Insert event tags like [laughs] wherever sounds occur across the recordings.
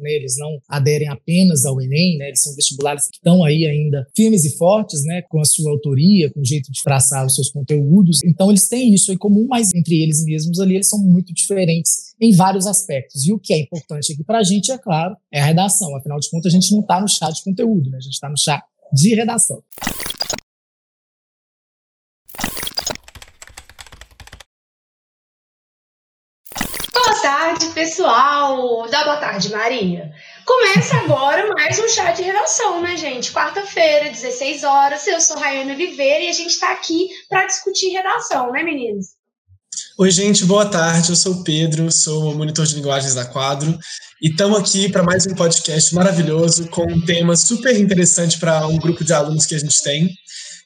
né, eles não aderem apenas ao Enem, né, eles são vestibulares que estão aí ainda firmes e fortes, né, com a sua autoria, com o jeito de traçar os seus conteúdos. Então eles têm isso em comum, mas entre eles mesmos ali eles são muito diferentes em vários aspectos. E o que é importante aqui para a gente, é claro, é a redação. Afinal de contas, a gente não está no chá de conteúdo, né, a gente está no chá de redação. Boa tarde, pessoal! Dá boa tarde, Maria. Começa agora mais um chá de redação, né, gente? Quarta-feira, 16 horas. Eu sou Rayane Oliveira e a gente está aqui para discutir redação, né, meninos? Oi, gente, boa tarde. Eu sou o Pedro, sou monitor de linguagens da Quadro e estamos aqui para mais um podcast maravilhoso com um tema super interessante para um grupo de alunos que a gente tem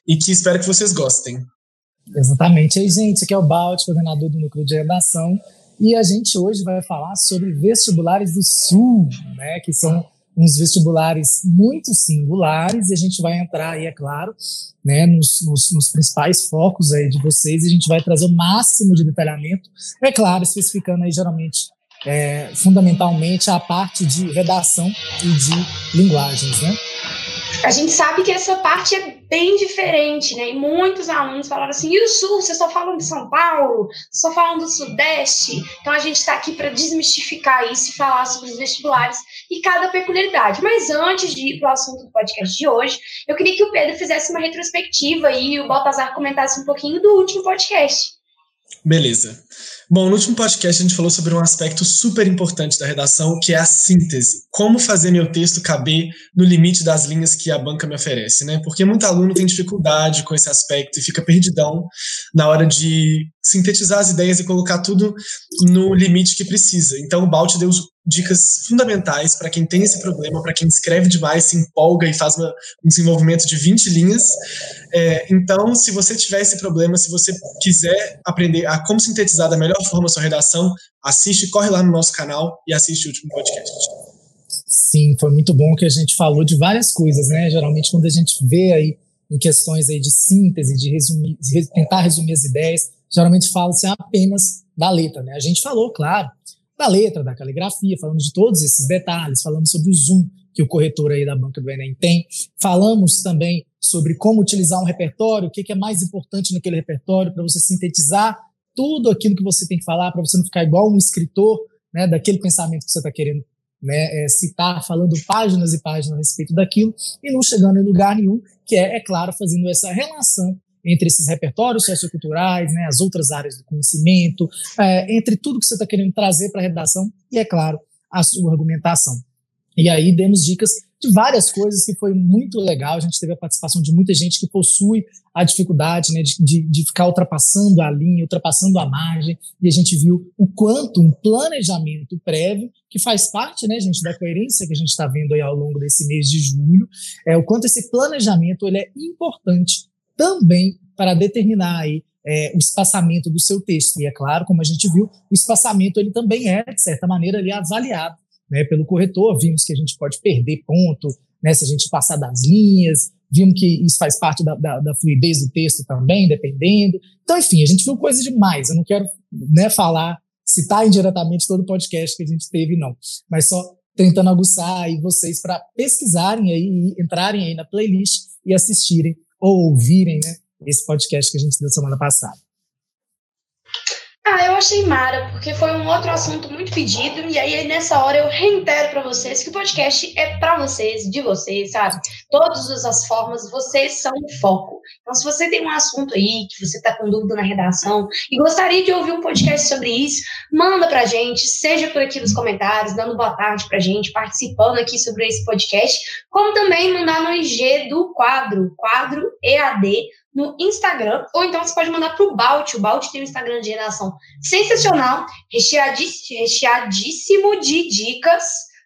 e que espero que vocês gostem. Exatamente. Aí, gente, aqui é o Balt, coordenador do núcleo de redação. E a gente hoje vai falar sobre vestibulares do Sul, né, que são uns vestibulares muito singulares, e a gente vai entrar aí, é claro, né, nos, nos, nos, principais focos aí de vocês, e a gente vai trazer o máximo de detalhamento, é claro, especificando aí geralmente, é, fundamentalmente, a parte de redação e de linguagens, né? A gente sabe que essa parte é bem diferente, né? E muitos alunos falaram assim: e o Sul? Vocês só falam de São Paulo? Só falam do Sudeste? Então a gente está aqui para desmistificar isso e falar sobre os vestibulares e cada peculiaridade. Mas antes de ir para o assunto do podcast de hoje, eu queria que o Pedro fizesse uma retrospectiva e o Baltazar comentasse um pouquinho do último podcast. Beleza. Bom, no último podcast a gente falou sobre um aspecto super importante da redação, que é a síntese. Como fazer meu texto caber no limite das linhas que a banca me oferece, né? Porque muito aluno tem dificuldade com esse aspecto e fica perdidão na hora de sintetizar as ideias e colocar tudo no limite que precisa. Então o Balt deu dicas fundamentais para quem tem esse problema, para quem escreve demais, se empolga e faz uma, um desenvolvimento de 20 linhas. É, então, se você tiver esse problema, se você quiser aprender a como sintetizar da melhor forma a sua redação, assiste, corre lá no nosso canal e assiste o último podcast. Sim, foi muito bom que a gente falou de várias coisas, né? Geralmente quando a gente vê aí em questões aí de síntese, de, resumir, tentar resumir as ideias, geralmente fala-se apenas da letra, né? A gente falou, claro, da letra, da caligrafia, falamos de todos esses detalhes, falamos sobre o zoom que o corretor aí da banca do Enem tem, falamos também sobre como utilizar um repertório, o que, é mais importante naquele repertório para você sintetizar tudo aquilo que você tem que falar, para você não ficar igual um escritor, né, daquele pensamento que você está querendo né, é, citar, falando páginas e páginas a respeito daquilo, e não chegando em lugar nenhum, que é, é claro, fazendo essa relação entre esses repertórios socioculturais, né, as outras áreas do conhecimento, é, entre tudo que você está querendo trazer para a redação e, é claro, a sua argumentação. E aí demos dicas de várias coisas que foi muito legal. A gente teve a participação de muita gente que possui a dificuldade né, de, de, de, ficar ultrapassando a linha, ultrapassando a margem, e a gente viu o quanto um planejamento prévio, que faz parte, né, gente, da coerência que a gente está vendo aí ao longo desse mês de julho, é o quanto esse planejamento ele é importante também para determinar aí é, o espaçamento do seu texto. E é claro, como a gente viu, o espaçamento ele também é, de certa maneira, ali, avaliado né, pelo corretor. Vimos que a gente pode perder ponto né, se a gente passar das linhas, vimos que isso faz parte da, da, da, fluidez do texto também, dependendo. Então, enfim, a gente viu coisas demais. Eu não quero né, falar, citar indiretamente todo o podcast que a gente teve, não. Mas só tentando aguçar aí vocês para pesquisarem aí, entrarem aí na playlist e assistirem ou ouvirem né, esse podcast que a gente deu semana passada. Ah, eu achei mara, porque foi um outro assunto muito pedido, e aí nessa hora eu reitero para vocês que o podcast é para vocês, de vocês, sabe? Todas as formas, vocês são o foco. Então, se você tem um assunto aí, que você está com dúvida na redação, e gostaria de ouvir um podcast sobre isso, manda pra gente, seja por aqui nos comentários, dando boa tarde pra gente, participando aqui sobre esse podcast, como também mandar no IG do quadro, quadro EAD, no Instagram, ou então você pode mandar para o Balt. O Balt tem um Instagram de redação sensacional, recheadíssimo, recheadíssimo de dicas.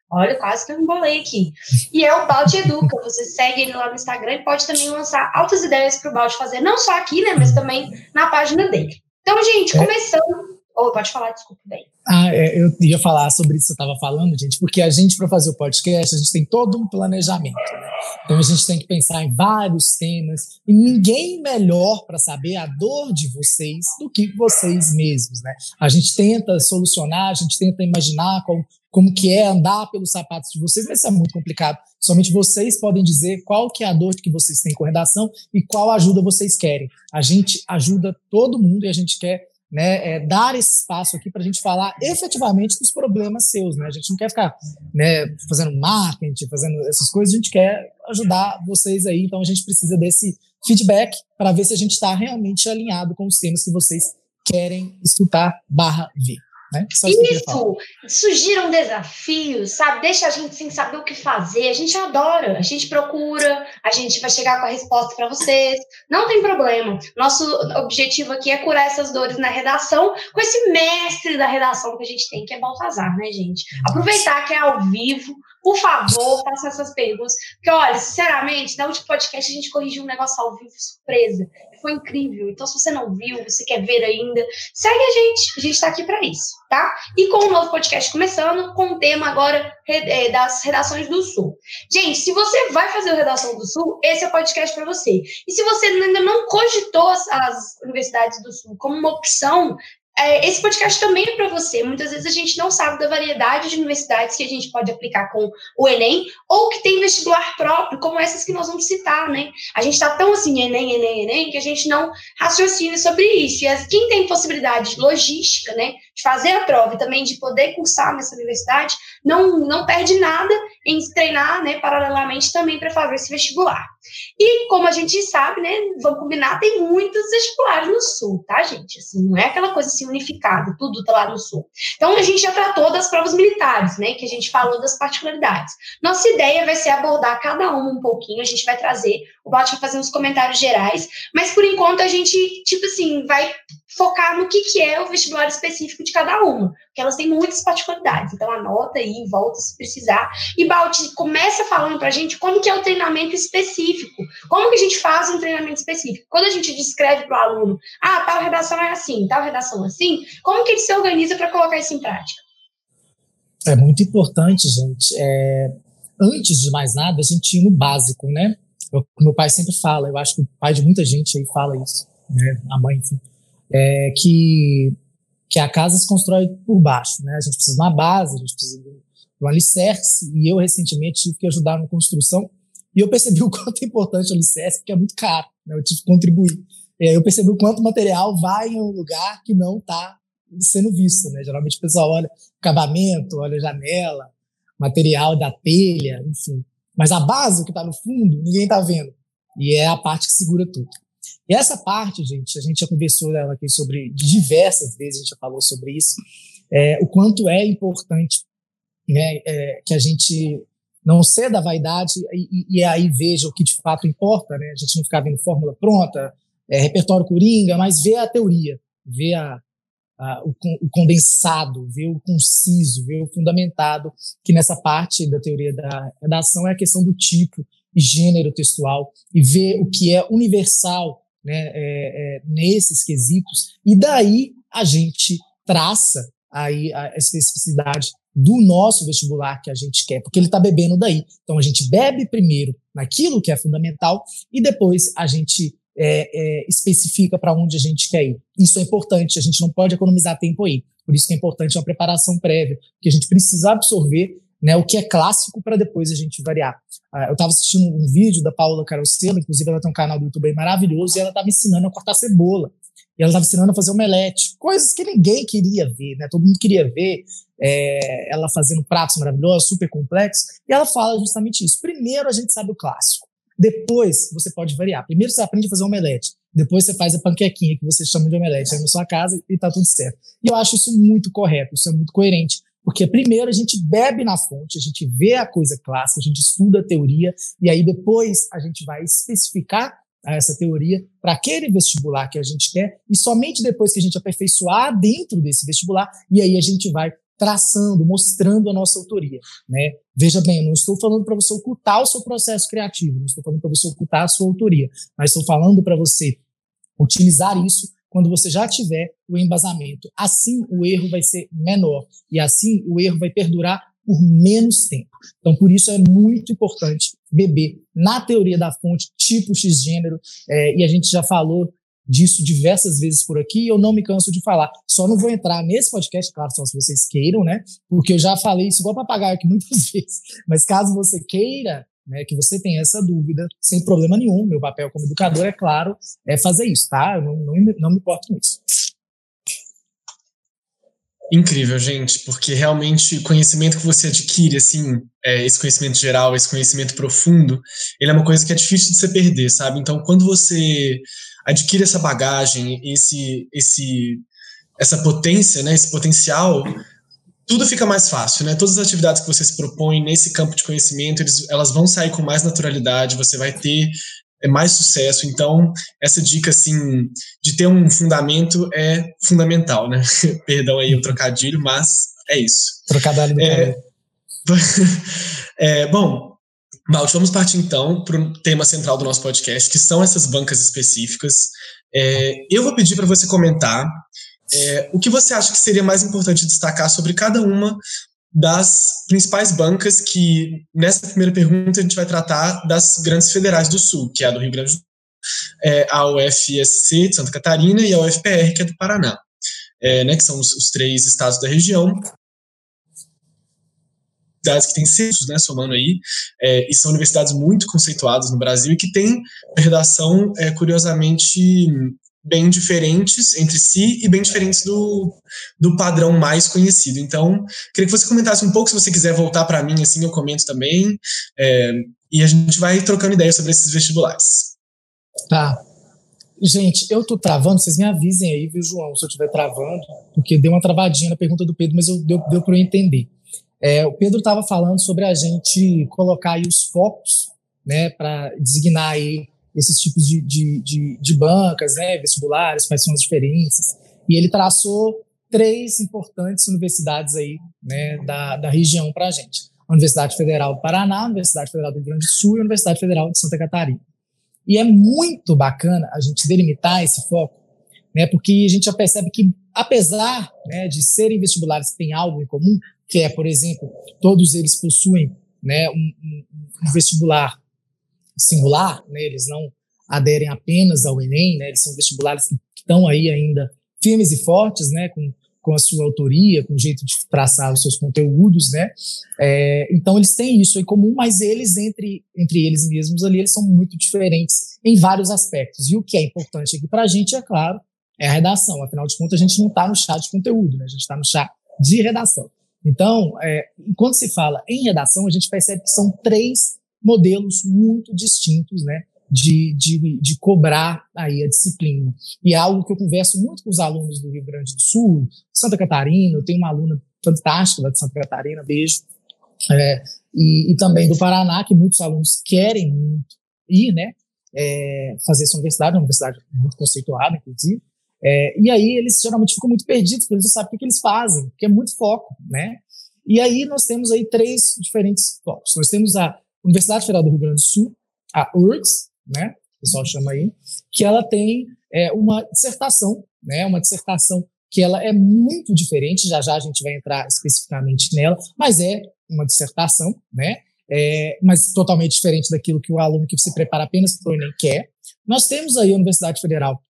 Olha, quase que eu embolei aqui. E é o Balt Educa. Você segue ele lá no Instagram e pode também lançar altas ideias para o Balt fazer, não só aqui, né, mas também na página dele. Então, gente, é. começando ou oh, pode falar, desculpa, bem. Ah, é, eu ia falar sobre isso que você estava falando, gente, porque a gente, para fazer o podcast, a gente tem todo um planejamento. Né? Então a gente tem que pensar em vários temas, e ninguém melhor para saber a dor de vocês do que vocês mesmos. Né? A gente tenta solucionar, a gente tenta imaginar qual, como que é andar pelos sapatos de vocês, mas isso é muito complicado. Somente vocês podem dizer qual que é a dor que vocês têm com redação e qual ajuda vocês querem. A gente ajuda todo mundo e a gente quer né, é, dar esse espaço aqui para a gente falar efetivamente dos problemas seus. Né? A gente não quer ficar né, fazendo marketing, fazendo essas coisas, a gente quer ajudar vocês aí, então a gente precisa desse feedback para ver se a gente está realmente alinhado com os temas que vocês querem escutar barra ver. Né? Só isso, surgiram desafios, sabe? Deixa a gente sem saber o que fazer. A gente adora, a gente procura, a gente vai chegar com a resposta para vocês. Não tem problema. Nosso objetivo aqui é curar essas dores na redação com esse mestre da redação que a gente tem, que é Baltazar, né, gente? Aproveitar que é ao vivo, por favor, faça essas perguntas. Porque, olha, sinceramente, na última podcast a gente corrigiu um negócio ao vivo surpresa. Foi incrível. Então, se você não viu, você quer ver ainda, segue a gente. A gente está aqui para isso, tá? E com o um novo podcast começando, com o tema agora é, das redações do Sul. Gente, se você vai fazer o Redação do Sul, esse é o podcast para você. E se você ainda não cogitou as, as universidades do Sul como uma opção é, esse podcast também é para você. Muitas vezes a gente não sabe da variedade de universidades que a gente pode aplicar com o Enem, ou que tem vestibular próprio, como essas que nós vamos citar, né? A gente está tão assim, Enem, Enem, Enem, que a gente não raciocina sobre isso. E as, quem tem possibilidade de logística, né, de fazer a prova e também de poder cursar nessa universidade, não, não perde nada em treinar, né, paralelamente também para fazer esse vestibular. E como a gente sabe, né, vamos combinar, tem muitos vestibulares no Sul, tá, gente? Assim, não é aquela coisa assim unificada, tudo tá lá no Sul. Então a gente já tratou das provas militares, né, que a gente falou das particularidades. Nossa ideia vai ser abordar cada uma um pouquinho, a gente vai trazer, o Bate vai fazer uns comentários gerais, mas por enquanto a gente, tipo assim, vai focar no que, que é o vestibular específico de cada uma, porque elas têm muitas particularidades. Então, anota aí, volta se precisar. E, Balti, começa falando para a gente como que é o treinamento específico. Como que a gente faz um treinamento específico? Quando a gente descreve para o aluno, ah, tal redação é assim, tal redação é assim, como que ele se organiza para colocar isso em prática? É muito importante, gente. É, antes de mais nada, a gente tinha no básico, né? Eu, meu pai sempre fala, eu acho que o pai de muita gente aí fala isso, né? A mãe, enfim é, que, que a casa se constrói por baixo. Né? A gente precisa de uma base, a gente precisa de um alicerce, e eu recentemente tive que ajudar na construção, e eu percebi [laughs] o quanto é importante o alicerce, porque é muito caro, né? eu tive que contribuir. É, eu percebi o quanto material vai em um lugar que não está sendo visto. Né? Geralmente o pessoal olha acabamento, olha janela, material da telha, enfim. Mas a base, o que está no fundo, ninguém está vendo. E é a parte que segura tudo. E essa parte, gente, a gente já conversou dela aqui sobre diversas vezes, a gente já falou sobre isso, é, o quanto é importante né, é, que a gente não ceda à vaidade e, e, aí veja o que de fato importa, né? A gente não ficar vendo fórmula pronta, é, repertório coringa, mas ver a teoria, ver a, a, o, o, condensado, ver o conciso, ver o fundamentado, que nessa parte da teoria da redação é a questão do tipo e gênero textual, e ver o que é universal né, é, é, nesses quesitos, e daí a gente traça aí a especificidade do nosso vestibular que a gente quer, porque ele está bebendo daí. Então a gente bebe primeiro naquilo que é fundamental e depois a gente é, é, especifica para onde a gente quer ir. Isso é importante, a gente não pode economizar tempo aí. Por isso que é importante uma preparação prévia, porque a gente precisa absorver né, o que é clássico para depois a gente variar. Uh, eu estava assistindo um vídeo da Paula Carosella, inclusive ela tem um canal do YouTube maravilhoso, e ela estava ensinando a cortar cebola. E ela estava ensinando a fazer omelete, coisas que ninguém queria ver, né? Todo mundo queria ver é, ela fazendo pratos maravilhosos, super complexos. E ela fala justamente isso. Primeiro a gente sabe o clássico, depois você pode variar. Primeiro você aprende a fazer omelete, depois você faz a panquequinha que você chama de omelete aí na sua casa e está tudo certo. E eu acho isso muito correto, isso é muito coerente porque primeiro a gente bebe na fonte, a gente vê a coisa clássica, a gente estuda a teoria, e aí depois a gente vai especificar essa teoria para aquele vestibular que a gente quer, e somente depois que a gente aperfeiçoar dentro desse vestibular, e aí a gente vai traçando, mostrando a nossa autoria, né? Veja bem, eu não estou falando para você ocultar o seu processo criativo, não estou falando para você ocultar a sua autoria, mas estou falando para você utilizar isso quando você já tiver o embasamento. Assim, o erro vai ser menor e assim o erro vai perdurar por menos tempo. Então, por isso é muito importante beber na teoria da fonte, tipo X gênero, é, e a gente já falou disso diversas vezes por aqui e eu não me canso de falar. Só não vou entrar nesse podcast, claro, só se vocês queiram, né? Porque eu já falei isso igual papagaio aqui muitas [laughs] vezes. Mas caso você queira, né, que você tenha essa dúvida, sem problema nenhum, meu papel como educador, é claro, é fazer isso, tá? Eu não, não, não me importo com isso. Incrível, gente, porque realmente o conhecimento que você adquire, assim, é, esse conhecimento geral, esse conhecimento profundo, ele é uma coisa que é difícil de você perder, sabe? Então, quando você adquire essa bagagem, esse, esse, essa potência, né, esse potencial, tudo fica mais fácil, né? Todas as atividades que você se propõe nesse campo de conhecimento, eles, elas vão sair com mais naturalidade, você vai ter é mais sucesso. Então, essa dica, assim, de ter um fundamento é fundamental, né? [laughs] Perdão aí o trocadilho, mas é isso. Trocadilho do é, [laughs] é, Bom, Malte, vamos partir então para o tema central do nosso podcast, que são essas bancas específicas. É, eu vou pedir para você comentar é, o que você acha que seria mais importante destacar sobre cada uma das principais bancas que, nessa primeira pergunta, a gente vai tratar das grandes federais do Sul, que é a do Rio Grande do Sul, é, a UFSC de Santa Catarina e a UFPR, que é do Paraná, é, né, que são os, os, três estados da região, que têm censos, né, somando aí, é, e são universidades muito conceituadas no Brasil e que têm redação, é, curiosamente, bem diferentes entre si e bem diferentes do, do padrão mais conhecido. Então, queria que você comentasse um pouco, se você quiser voltar para mim, assim, eu comento também, é, e a gente vai trocando ideias sobre esses vestibulares. Tá. Gente, eu tô travando, vocês me avisem aí, viu, João, se eu estiver travando, porque deu uma travadinha na pergunta do Pedro, mas eu, deu, deu para eu entender. É, o Pedro estava falando sobre a gente colocar aí os focos, né, para designar aí esses tipos de, de, de, de bancas, né, vestibulares, quais são as diferenças. E ele traçou três importantes universidades aí, né, da, da região para a gente. A Universidade Federal do Paraná, a Universidade Federal do Rio Grande do Sul e a Universidade Federal de Santa Catarina. E é muito bacana a gente delimitar esse foco, né, porque a gente já percebe que, apesar né, de serem vestibulares que têm algo em comum, que é, por exemplo, todos eles possuem né, um, um, um vestibular singular, né, eles não aderem apenas ao Enem, né, eles são vestibulares que estão aí ainda firmes e fortes, né, com, com a sua autoria, com o jeito de traçar os seus conteúdos, né, é, então eles têm isso em comum, mas eles, entre, entre eles mesmos ali, eles são muito diferentes em vários aspectos, e o que é importante aqui para a gente, é claro, é a redação, afinal de contas a gente não está no chá de conteúdo, né, a gente está no chá de redação. Então, é, quando se fala em redação, a gente percebe que são três modelos muito distintos, né? De, de, de cobrar aí a disciplina. E é algo que eu converso muito com os alunos do Rio Grande do Sul, Santa Catarina, eu tenho uma aluna fantástica lá de Santa Catarina, beijo, é, e, e, também do Paraná, que muitos alunos querem muito ir, né, é, fazer essa universidade, uma universidade muito conceituada, inclusive, é, e aí eles geralmente ficam muito perdidos, porque eles não sabem o que, que eles fazem, porque é muito foco, né, e aí nós temos aí três diferentes focos. Nós temos a Universidade Federal do Rio Grande do Sul, a URGS, né, o pessoal chama aí, que ela tem é, uma dissertação, né, uma dissertação que ela é muito diferente, já já a gente vai entrar especificamente nela, mas é uma dissertação, né, é, mas totalmente diferente daquilo que o aluno que se prepara apenas para o Enem quer. Nós temos aí a Universidade Federal,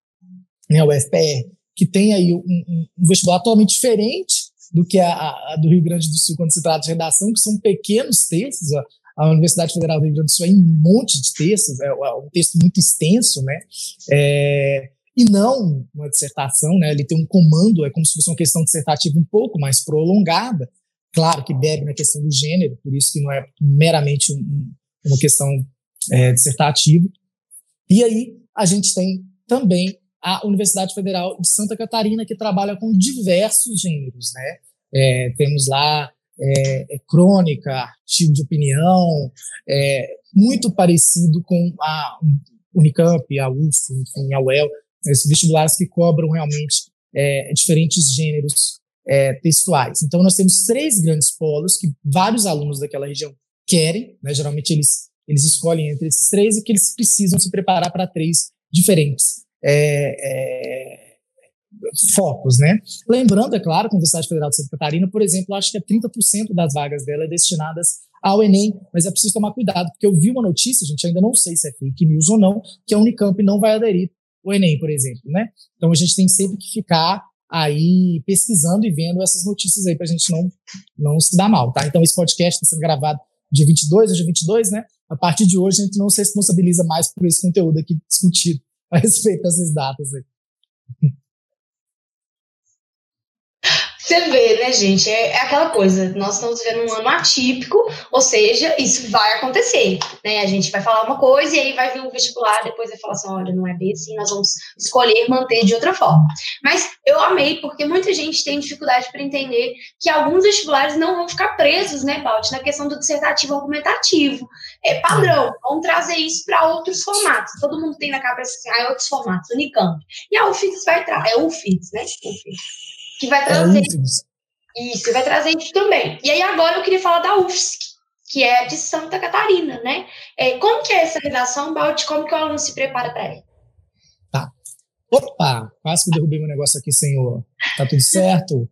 né, o UFPR, que tem aí um, um, um vestibular totalmente diferente do que a, a, do Rio Grande do Sul quando se trata de redação, que são pequenos textos, ó, a Universidade Federal do Rio Grande do Sul é um monte de textos, é, é um texto muito extenso, né? É, e não uma dissertação, né? Ele tem um comando, é como se fosse uma questão dissertativa um pouco mais prolongada. Claro que bebe na questão do gênero, por isso que não é meramente um, uma questão é, dissertativa. E aí a gente tem também a Universidade Federal de Santa Catarina, que trabalha com diversos gêneros, né? É, temos lá é, é crônica, artigo de opinião, é, muito parecido com a Unicamp, a UF, enfim, a UEL, esses vestibulares que cobram realmente é, diferentes gêneros é, textuais. Então, nós temos três grandes polos que vários alunos daquela região querem, né, geralmente eles, eles escolhem entre esses três e que eles precisam se preparar para três diferentes. É, é, focos, né? Lembrando, é claro, que a Universidade Federal de Santa Catarina, por exemplo, acho que é 30% das vagas dela é destinadas ao Enem, mas é preciso tomar cuidado, porque eu vi uma notícia, gente, ainda não sei se é fake news ou não, que a Unicamp não vai aderir o Enem, por exemplo, né? Então a gente tem sempre que ficar aí pesquisando e vendo essas notícias aí para a gente não, não se dar mal, tá? Então esse podcast está sendo gravado dia 22, hoje é 22, né? A partir de hoje a gente não se responsabiliza mais por esse conteúdo aqui discutido a [laughs] respeito dessas datas aí. Você vê, né, gente? É, é, aquela coisa. Nós estamos vivendo um ano atípico, ou seja, isso vai acontecer. Né? A gente vai falar uma coisa e aí vai vir um vestibular, depois vai falar assim: olha, não é bem assim, nós vamos escolher manter de outra forma. Mas eu amei, porque muita gente tem dificuldade para entender que alguns vestibulares não vão ficar presos, né, Balt, na questão do dissertativo argumentativo. É padrão. Vamos trazer isso para outros formatos. Todo mundo tem na cabeça assim, ah, é outros formatos, Unicamp. E a UFIX vai trazer. É UFIX, né? UFIX que vai é trazer é isso, vai trazer isso também. E aí agora eu queria falar da UFSC, que é de Santa Catarina, né? É, como que é essa redação, Balde? Como que o aluno se prepara para ela? Tá. Opa, quase que derrubei meu negócio aqui, senhor. Tá tudo [laughs] certo?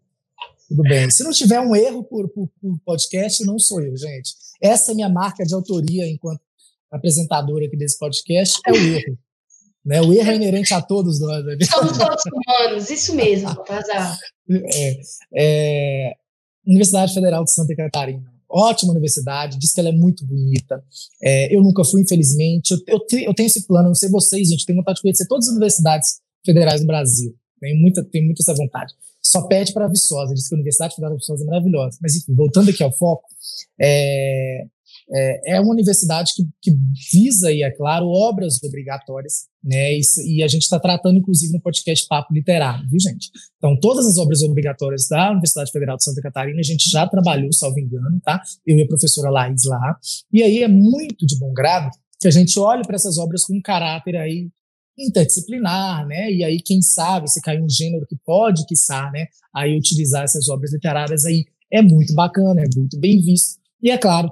tudo bem. Se não tiver um erro por, por, por, podcast, não sou eu, gente. Essa é minha marca de autoria enquanto apresentadora aqui desse podcast, é o erro. Né? O erro é inerente a todos nós. Né? Somos todos humanos, isso mesmo, Bazar. É, é, Universidade Federal de Santa Catarina. Ótima universidade, diz que ela é muito bonita. É, eu nunca fui, infelizmente. Eu, eu, eu, tenho esse plano, não sei vocês, gente, tenho vontade de conhecer todas as universidades federais do Brasil. Tenho muita, tenho muita essa vontade. Só pede para a Viçosa, diz que a Universidade Federal de Viçosa é maravilhosa. Mas, enfim, voltando aqui ao foco, é, é, é uma universidade que, que, visa, e é claro, obras obrigatórias, né? E, e a gente está tratando, inclusive, no podcast Papo Literário, viu, gente? Então, todas as obras obrigatórias da Universidade Federal de Santa Catarina, a gente já trabalhou, salvo engano, tá? Eu e a professora Laís lá. E aí é muito de bom grado que a gente olhe para essas obras com um caráter aí interdisciplinar, né? E aí, quem sabe, se cair um gênero que pode, quiçá, né? Aí utilizar essas obras literárias aí é muito bacana, é muito bem visto. E é claro,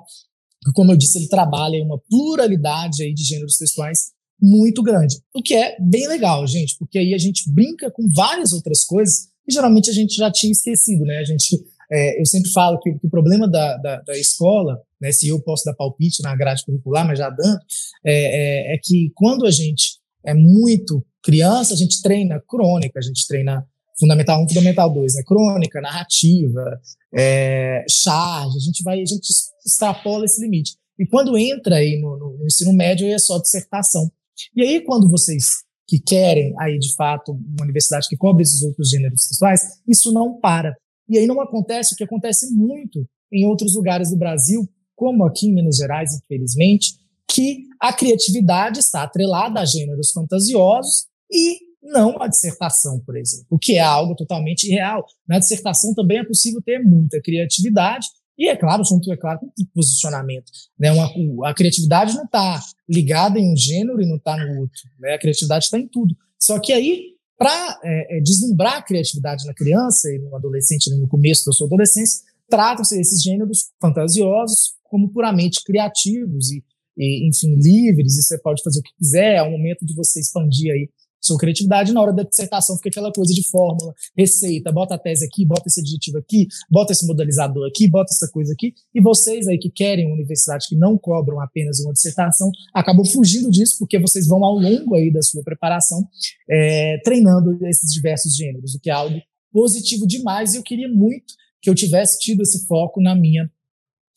como eu disse, ele trabalha em uma pluralidade aí de gêneros textuais muito grande, o que é bem legal, gente, porque aí a gente brinca com várias outras coisas e geralmente a gente já tinha esquecido, né? A gente, é, eu sempre falo que, que o problema da, da, da, escola, né, se eu posso dar palpite na grade curricular, mas já dando, é, é, é que quando a gente é muito criança, a gente treina crônica, a gente treina Fundamental 1, Fundamental 2, né? Crônica, narrativa, é, charge, a gente vai, a gente extrapola esse limite. E quando entra aí no, no, no ensino médio, é só dissertação. E aí, quando vocês que querem aí, de fato, uma universidade que cobre esses outros gêneros textuais, isso não para. E aí não acontece o que acontece muito em outros lugares do Brasil, como aqui em Minas Gerais, infelizmente, que a criatividade está atrelada a gêneros fantasiosos e não a dissertação, por exemplo, o que é algo totalmente irreal. Na dissertação também é possível ter muita criatividade e, é claro, junto, é claro, com posicionamento. Né? Uma, a criatividade não está ligada em um gênero e não está no outro. Né? A criatividade está em tudo. Só que aí, para é, é, deslumbrar a criatividade na criança e no adolescente, no começo da sua adolescência, tratam-se esses gêneros fantasiosos como puramente criativos e, e, enfim, livres, e você pode fazer o que quiser, é o momento de você expandir aí sua criatividade, na hora da dissertação fica aquela coisa de fórmula, receita, bota a tese aqui, bota esse adjetivo aqui, bota esse modalizador aqui, bota essa coisa aqui, e vocês aí que querem uma universidade que não cobram apenas uma dissertação, acabam fugindo disso, porque vocês vão ao longo aí da sua preparação é, treinando esses diversos gêneros, o que é algo positivo demais, e eu queria muito que eu tivesse tido esse foco na minha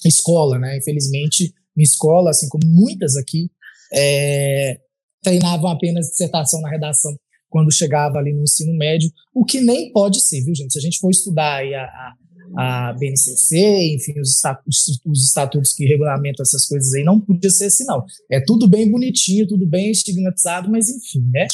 escola, né? Infelizmente, minha escola, assim como muitas aqui, é, treinavam apenas dissertação na redação quando chegava ali no ensino médio, o que nem pode ser, viu, gente? Se a gente for estudar aí a, a, a BNCC, enfim, os estatutos, os estatutos que regulamentam essas coisas aí, não podia ser assim, não. É tudo bem bonitinho, tudo bem estigmatizado, mas enfim, né?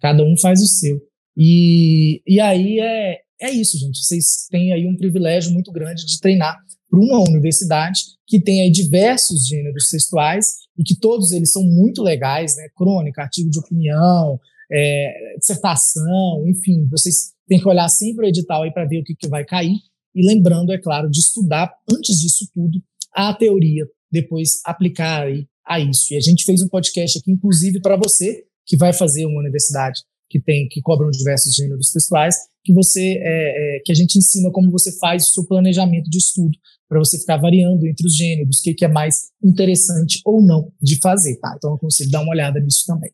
Cada um faz o seu. E, e aí é, é isso, gente. Vocês têm aí um privilégio muito grande de treinar para uma universidade que tem aí diversos gêneros textuais e que todos eles são muito legais, né? Crônica, artigo de opinião, é, dissertação, enfim, vocês têm que olhar sempre o edital aí para ver o que, que vai cair. E lembrando, é claro, de estudar antes disso tudo a teoria, depois aplicar aí a isso. E a gente fez um podcast aqui, inclusive, para você que vai fazer uma universidade que tem que cobram diversos gêneros textuais, que você é, é, que a gente ensina como você faz o seu planejamento de estudo para você ficar variando entre os gêneros, o que, que é mais interessante ou não de fazer, tá? Então eu consigo dar uma olhada nisso também.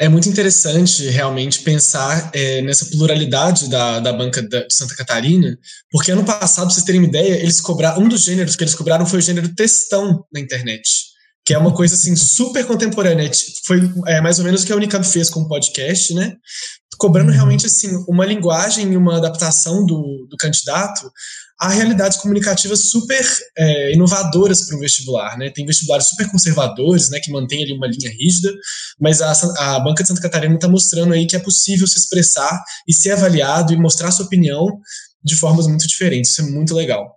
É muito interessante realmente pensar é, nessa pluralidade da, da banca de Santa Catarina, porque ano passado, pra vocês terem uma ideia, eles cobraram, um dos gêneros que eles cobraram foi o gênero textão na internet, que é uma coisa assim super contemporânea. Foi é, mais ou menos o que a Unicamp fez com o podcast, né? Cobrando uhum. realmente assim uma linguagem e uma adaptação do, do candidato há realidades comunicativas super é, inovadoras para o vestibular, né? Tem vestibulares super conservadores, né, que mantêm ali uma linha rígida, mas a, a Banca de Santa Catarina está mostrando aí que é possível se expressar e ser avaliado e mostrar sua opinião de formas muito diferentes. Isso é muito legal.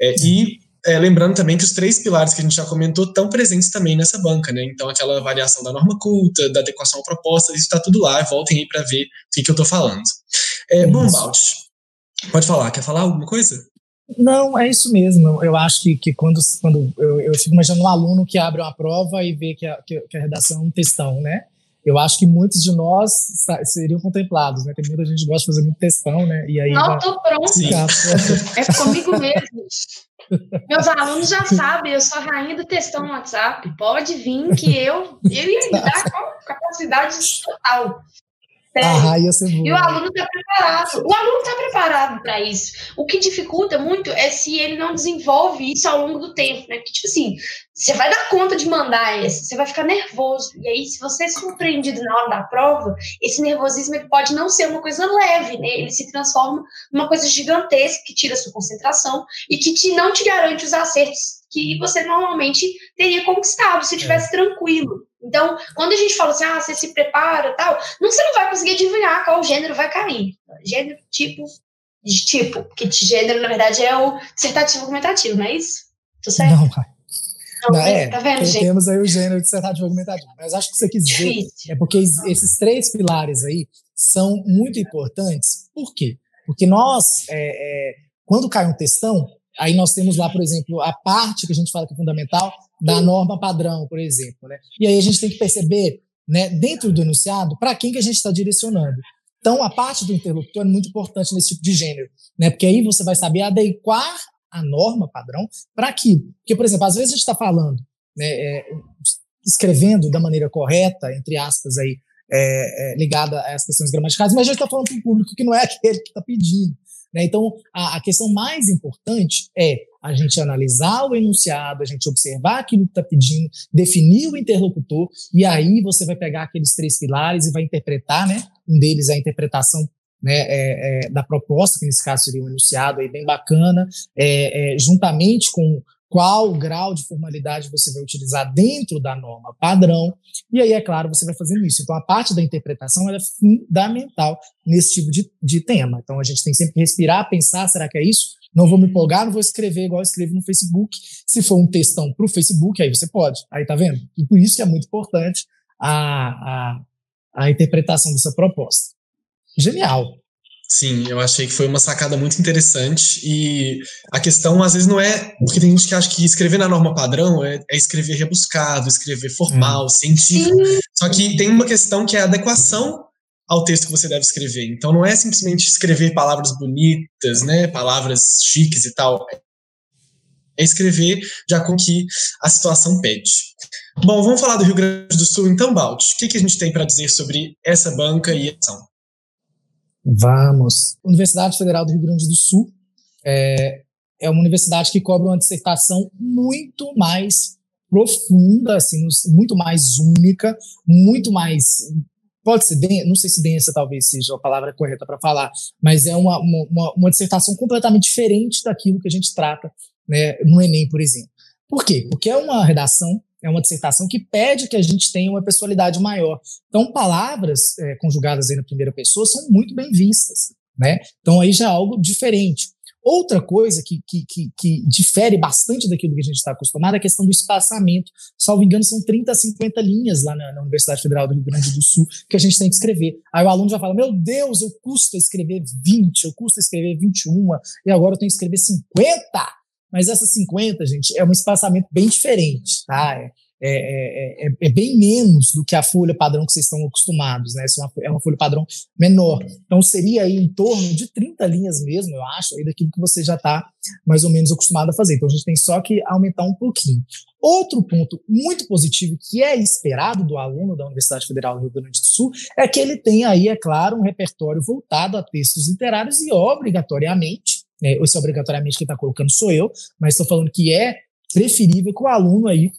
É, e é, lembrando também que os três pilares que a gente já comentou estão presentes também nessa banca, né? Então, aquela avaliação da norma culta, da adequação à proposta, isso está tudo lá. Voltem aí para ver o que, que eu estou falando. É, bom, Balt, pode falar. Quer falar alguma coisa? Não, é isso mesmo. Eu acho que, que quando, quando eu, eu fico imaginando um aluno que abre uma prova e vê que a, que, a redação é um textão, né? Eu acho que muitos de nós seriam contemplados, né? Tem muita gente que gosta de fazer muito textão, né? E aí Não, tô pronto. É comigo mesmo. Meus alunos já sabem, eu sou a rainha do textão no WhatsApp. Pode vir que eu, eu ia dar com capacidade total. Ser E o aluno está preparado. O aluno está preparado para isso. O que dificulta muito é se ele não desenvolve isso ao longo do tempo, né? Porque, tipo assim, você vai dar conta de mandar essa, você vai ficar nervoso. E aí, se você é surpreendido na hora da prova, esse nervosismo ele pode não ser uma coisa leve, né? Ele se transforma numa coisa gigantesca que tira a sua concentração e que te, não te garante os acertos que você normalmente teria conquistado se estivesse é. tranquilo. Então, quando a gente fala assim, ah, você se prepara tal, não, você não vai conseguir adivinhar qual gênero vai cair. Gênero, tipo, de tipo, porque gênero, na verdade, é o dissertativo argumentativo, não é isso? Tô certo? Não, vai. Não, não, é, tá vendo, gente? Temos aí o gênero dissertativo argumentativo. Mas acho que você quis dizer é porque esses três pilares aí são muito importantes. Por quê? Porque nós, é, é, quando cai um textão, Aí nós temos lá, por exemplo, a parte que a gente fala que é fundamental da norma padrão, por exemplo. Né? E aí a gente tem que perceber, né, dentro do enunciado, para quem que a gente está direcionando. Então, a parte do interlocutor é muito importante nesse tipo de gênero, né? porque aí você vai saber adequar a norma padrão para aquilo. Porque, por exemplo, às vezes a gente está falando, né, é, escrevendo da maneira correta, entre aspas, aí, é, é, ligada às questões gramaticais, mas a gente está falando para um público que não é [laughs] aquele que está pedindo. Né? Então, a, a, questão mais importante é a gente analisar o enunciado, a gente observar aquilo que está pedindo, definir o interlocutor, e aí você vai pegar aqueles três pilares e vai interpretar, né? Um deles é a interpretação né, é, é, da proposta, que nesse caso seria um enunciado aí bem bacana, é, é juntamente com qual grau de formalidade você vai utilizar dentro da norma padrão, e aí, é claro, você vai fazendo isso. Então, a parte da interpretação é fundamental nesse tipo de, de tema. Então, a gente tem sempre que respirar, pensar, será que é isso? Não vou me empolgar, não vou escrever igual eu escrevo no Facebook. Se for um textão para o Facebook, aí você pode. Aí, tá vendo? E por isso que é muito importante a, a, a interpretação dessa proposta. Genial. Sim, eu achei que foi uma sacada muito interessante. E a questão, às vezes, não é. Porque tem gente que acha que escrever na norma padrão é, é escrever rebuscado, escrever formal, hum. científico. Sim. Só que tem uma questão que é a adequação ao texto que você deve escrever. Então, não é simplesmente escrever palavras bonitas, né? Palavras chiques e tal. É escrever já com que a situação pede. Bom, vamos falar do Rio Grande do Sul, então, Balt. O que, que a gente tem para dizer sobre essa banca e ação? Vamos. Universidade Federal do Rio Grande do Sul é, é uma universidade que cobra uma dissertação muito mais profunda, assim, muito mais única, muito mais pode ser não sei se densa talvez seja a palavra correta para falar, mas é uma, uma, uma, dissertação completamente diferente daquilo que a gente trata né, no Enem, por exemplo. Por quê? Porque é uma redação é uma dissertação que pede que a gente tenha uma pessoalidade maior. Então, palavras é, conjugadas aí na primeira pessoa são muito bem vistas, né? Então, aí já é algo diferente. Outra coisa que, que, que, que difere bastante daquilo que a gente está acostumado é a questão do espaçamento. Salvo engano, são 30 a 50 linhas lá na, na, Universidade Federal do Rio Grande do Sul que a gente tem que escrever. Aí o aluno já fala: Meu Deus, eu custo escrever 20, eu custo escrever 21, e agora eu tenho que escrever 50. Mas essas 50, gente, é um espaçamento bem diferente, tá? É, é, é, é, é, bem menos do que a folha padrão que vocês estão acostumados, né? É uma, é uma folha padrão menor. Então, seria aí em torno de 30 linhas mesmo, eu acho, aí daquilo que você já está mais ou menos acostumado a fazer. Então, a gente tem só que aumentar um pouquinho. Outro ponto muito positivo que é esperado do aluno da Universidade Federal do Rio Grande do Sul é que ele tem aí, é claro, um repertório voltado a textos literários e obrigatoriamente, né, esse obrigatoriamente que está colocando sou eu, mas estou falando que é preferível que o aluno aí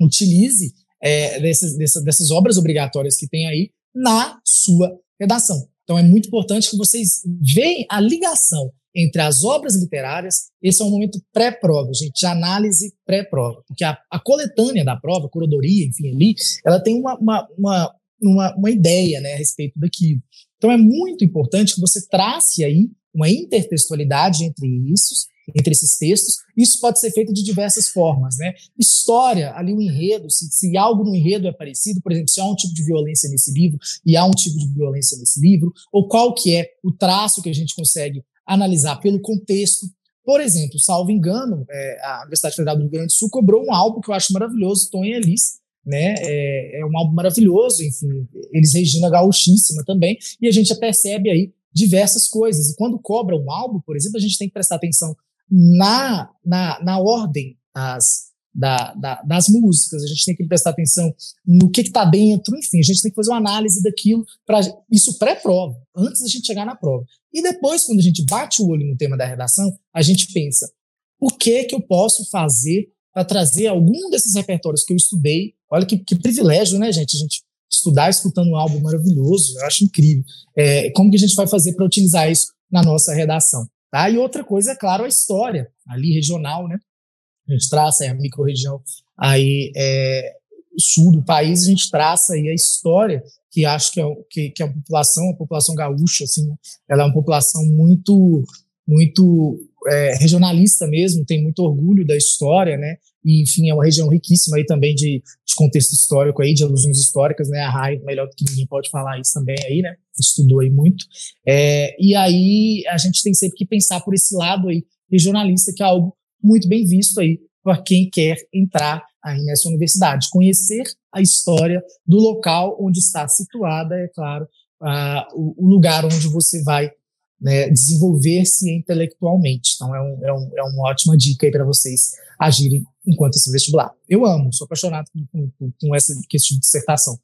utilize é, desses, dessas, dessas obras obrigatórias que tem aí na sua redação. Então é muito importante que vocês vejam a ligação entre as obras literárias, esse é um momento pré-prova, gente, de análise pré-prova, porque a, a, coletânea da prova, a curadoria, enfim, ali, ela tem uma, uma, uma, uma, uma ideia né, a respeito daquilo. Então é muito importante que você trace aí uma intertextualidade entre isso, entre esses textos. Isso pode ser feito de diversas formas, né? História, ali um enredo, se, se algo no enredo é parecido, por exemplo, se há um tipo de violência nesse livro e há um tipo de violência nesse livro, ou qual que é o traço que a gente consegue analisar pelo contexto. Por exemplo, salvo engano, é, a Universidade Federal do Rio Grande do Sul cobrou um álbum que eu acho maravilhoso, Tom e Elis, né? É, é, um álbum maravilhoso, enfim, eles Regina gauchíssima também, e a gente já percebe aí diversas coisas. E quando cobra um álbum, por exemplo, a gente tem que prestar atenção na, na, na ordem das, da, da, das músicas, a gente tem que prestar atenção no que está dentro, enfim, a gente tem que fazer uma análise daquilo, para isso pré-prova, antes da gente chegar na prova. E depois, quando a gente bate o olho no tema da redação, a gente pensa: o que que eu posso fazer para trazer algum desses repertórios que eu estudei? Olha que, que privilégio, né, gente? A gente estudar escutando um álbum maravilhoso, eu acho incrível. É, como que a gente vai fazer para utilizar isso na nossa redação? Tá? E outra coisa, é claro, a história ali regional, né? A gente traça a microrregião aí é, sul do país, a gente traça aí a história que acho que é, que, que é a população, a população gaúcha, assim, né? ela é uma população muito, muito é, regionalista mesmo, tem muito orgulho da história, né? E, enfim, é uma região riquíssima aí também de, de contexto histórico aí, de alusões históricas, né? A RAI, melhor do que ninguém pode falar isso também aí, né? Estudou aí muito. É, e aí a gente tem sempre que pensar por esse lado aí regionalista, que é algo muito bem visto aí para quem quer entrar aí nessa universidade. Conhecer a história do local onde está situada, é claro, uh, o, lugar onde você vai né, desenvolver-se intelectualmente. Então, é, um, é, um, é uma ótima dica aí para vocês agirem enquanto esse vestibular. Eu amo, sou apaixonado com, com, com essa questão de dissertação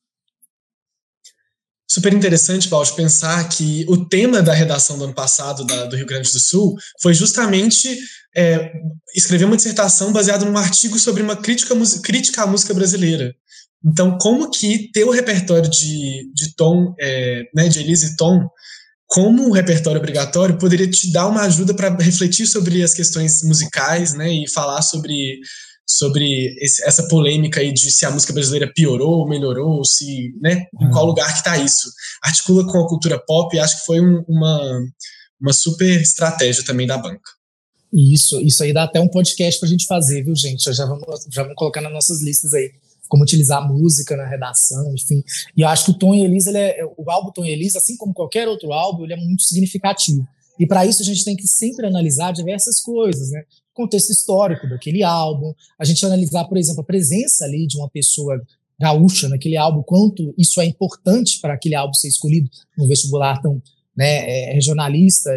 super interessante, Balde, pensar que o tema da redação do ano passado da, do Rio Grande do Sul foi justamente é, escrever uma dissertação baseada num artigo sobre uma crítica, crítica à música brasileira. Então, como que ter o repertório de, de Tom, é, né, de Elise Tom, como um repertório obrigatório, poderia te dar uma ajuda para refletir sobre as questões musicais, né, e falar sobre sobre esse, essa polêmica aí de se a música brasileira piorou ou melhorou, se, né, em qual uhum. lugar que está isso. Articula com a cultura pop e acho que foi um, uma, uma super estratégia também da banca. Isso, isso aí dá até um podcast para a gente fazer, viu, gente? Já vamos, já vamos colocar nas nossas listas aí como utilizar música na redação, enfim. E eu acho que o Tom e Elisa, é, o álbum Tom e Elisa, assim como qualquer outro álbum, ele é muito significativo. E para isso a gente tem que sempre analisar diversas coisas, né? contexto histórico daquele álbum, a gente analisar, por exemplo, a presença ali de uma pessoa gaúcha naquele álbum, quanto isso é importante para aquele álbum ser escolhido no vestibular tão né, é, regionalista,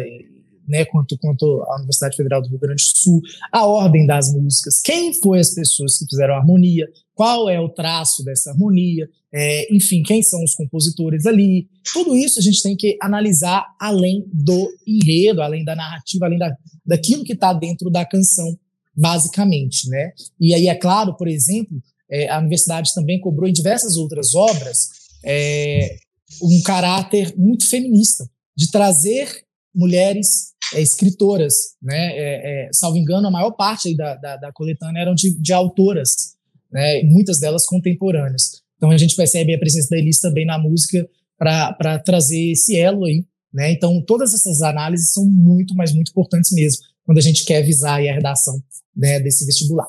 né, quanto, quanto a Universidade Federal do Rio Grande do Sul, a ordem das músicas, quem foi as pessoas que fizeram a harmonia, qual é o traço dessa harmonia, é, enfim, quem são os compositores ali. Tudo isso a gente tem que analisar além do enredo, além da narrativa, além da, daquilo que está dentro da canção, basicamente, né? E aí é claro, por exemplo, é, a universidade também cobrou em diversas outras obras é, um caráter muito feminista, de trazer mulheres é, escritoras, né? É, é, salvo engano, a maior parte da, da, da coletânea eram de, de autoras, né? Muitas delas contemporâneas. Então a gente percebe a presença da Elis também na música para trazer esse elo aí, né? Então todas essas análises são muito, mas muito importantes mesmo quando a gente quer visar a redação né, desse vestibular.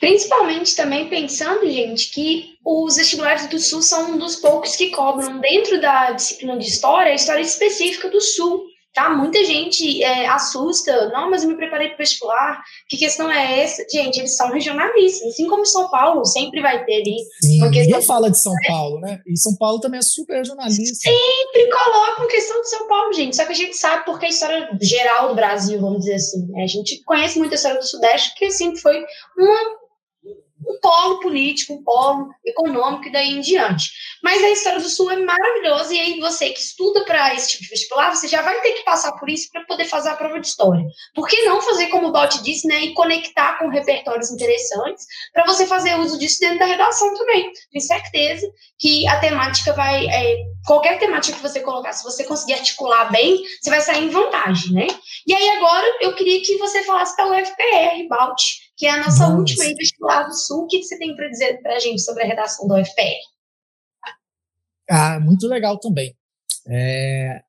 Principalmente também pensando, gente, que os vestibulares do Sul são um dos poucos que cobram dentro da disciplina de História a história específica do Sul. Tá? Muita gente é, assusta, não, mas eu me preparei para vestibular, que questão é essa? Gente, eles são regionalistas, assim como São Paulo, sempre vai ter ali Sim, uma questão... Ninguém fala de São Paulo, né? E São Paulo também é super regionalista. Sempre colocam questão de São Paulo, gente, só que a gente sabe porque a história geral do Brasil, vamos dizer assim, né? A gente conhece muito a história do Sudeste, que sempre foi uma um polo político, um polo econômico e daí em diante. Mas a história do Sul é maravilhosa e aí você que estuda para esse tipo de vestibular, você já vai ter que passar por isso para poder fazer a prova de história. Por que não fazer como o Bot disse, né, e conectar com repertórios interessantes para você fazer uso disso dentro da redação também. Tenho certeza que a temática vai, é, qualquer temática que você colocar, se você conseguir articular bem, você vai sair em vantagem, né? E aí agora eu queria que você falasse da UFPR, Balt, que é a nossa Vamos. última vestibular do Sul. O que você tem para dizer para a gente sobre a redação da UFPR? Ah, muito legal também. É,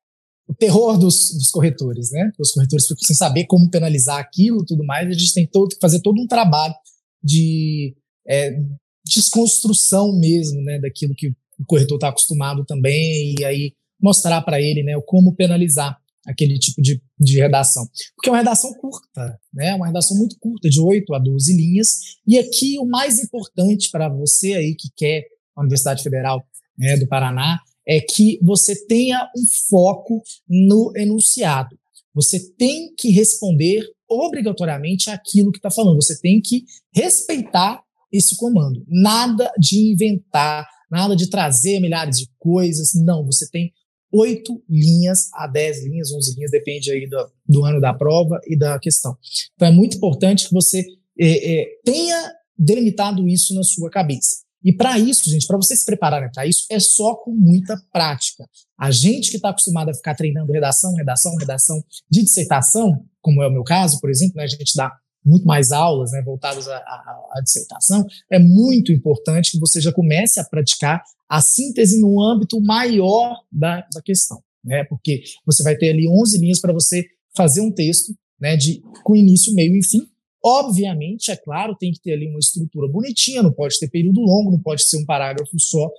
o terror dos, dos, corretores, né? Os corretores ficam sem saber como penalizar aquilo tudo mais, a gente tem todo, que fazer todo um trabalho de é, desconstrução mesmo, né? Daquilo que o corretor está acostumado também, e aí mostrar para ele né, como penalizar aquele tipo de, de redação. Porque é uma redação curta, né? Uma redação muito curta, de 8 a 12 linhas. E aqui o mais importante para você aí que quer a Universidade Federal né, do Paraná é que você tenha um foco no enunciado. Você tem que responder obrigatoriamente aquilo que está falando. Você tem que respeitar esse comando. Nada de inventar, nada de trazer milhares de coisas. Não, você tem oito linhas a dez linhas, onze linhas, depende aí do, do, ano da prova e da questão. Então é muito importante que você é, é, tenha delimitado isso na sua cabeça. E para isso, gente, para vocês se prepararem para isso, é só com muita prática. A gente que está acostumado a ficar treinando redação, redação, redação de dissertação, como é o meu caso, por exemplo, né, a gente dá muito mais aulas né, voltadas à, à, à, dissertação, é muito importante que você já comece a praticar a síntese no âmbito maior da, da questão, né, porque você vai ter ali 11 linhas para você fazer um texto né, de, com início, meio e fim. Obviamente, é claro, tem que ter ali uma estrutura bonitinha, não pode ter período longo, não pode ser um parágrafo só,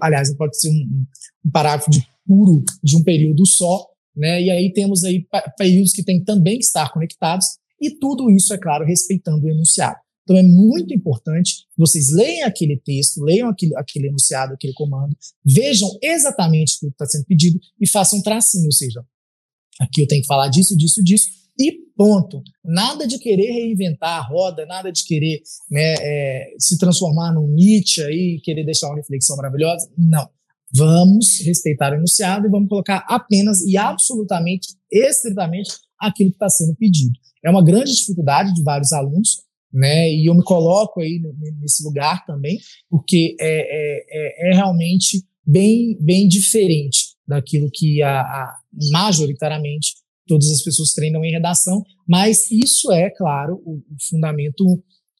aliás, não pode ser um, um parágrafo de puro de um período só, né? E aí temos aí períodos que têm também que estar conectados, e tudo isso, é claro, respeitando o enunciado. Então é muito importante vocês leiam aquele texto, leiam aquele, aquele enunciado, aquele comando, vejam exatamente o que está sendo pedido e façam um tracinho, ou seja, aqui eu tenho que falar disso, disso, disso, e ponto. Nada de querer reinventar a roda, nada de querer né, é, se transformar num Nietzsche e querer deixar uma reflexão maravilhosa. Não. Vamos respeitar o enunciado e vamos colocar apenas e absolutamente, estritamente, aquilo que está sendo pedido. É uma grande dificuldade de vários alunos, né? E eu me coloco aí nesse lugar também, porque é, é, é, é realmente bem, bem diferente daquilo que a, a, majoritariamente todas as pessoas treinam em redação, mas isso é, claro, o, o fundamento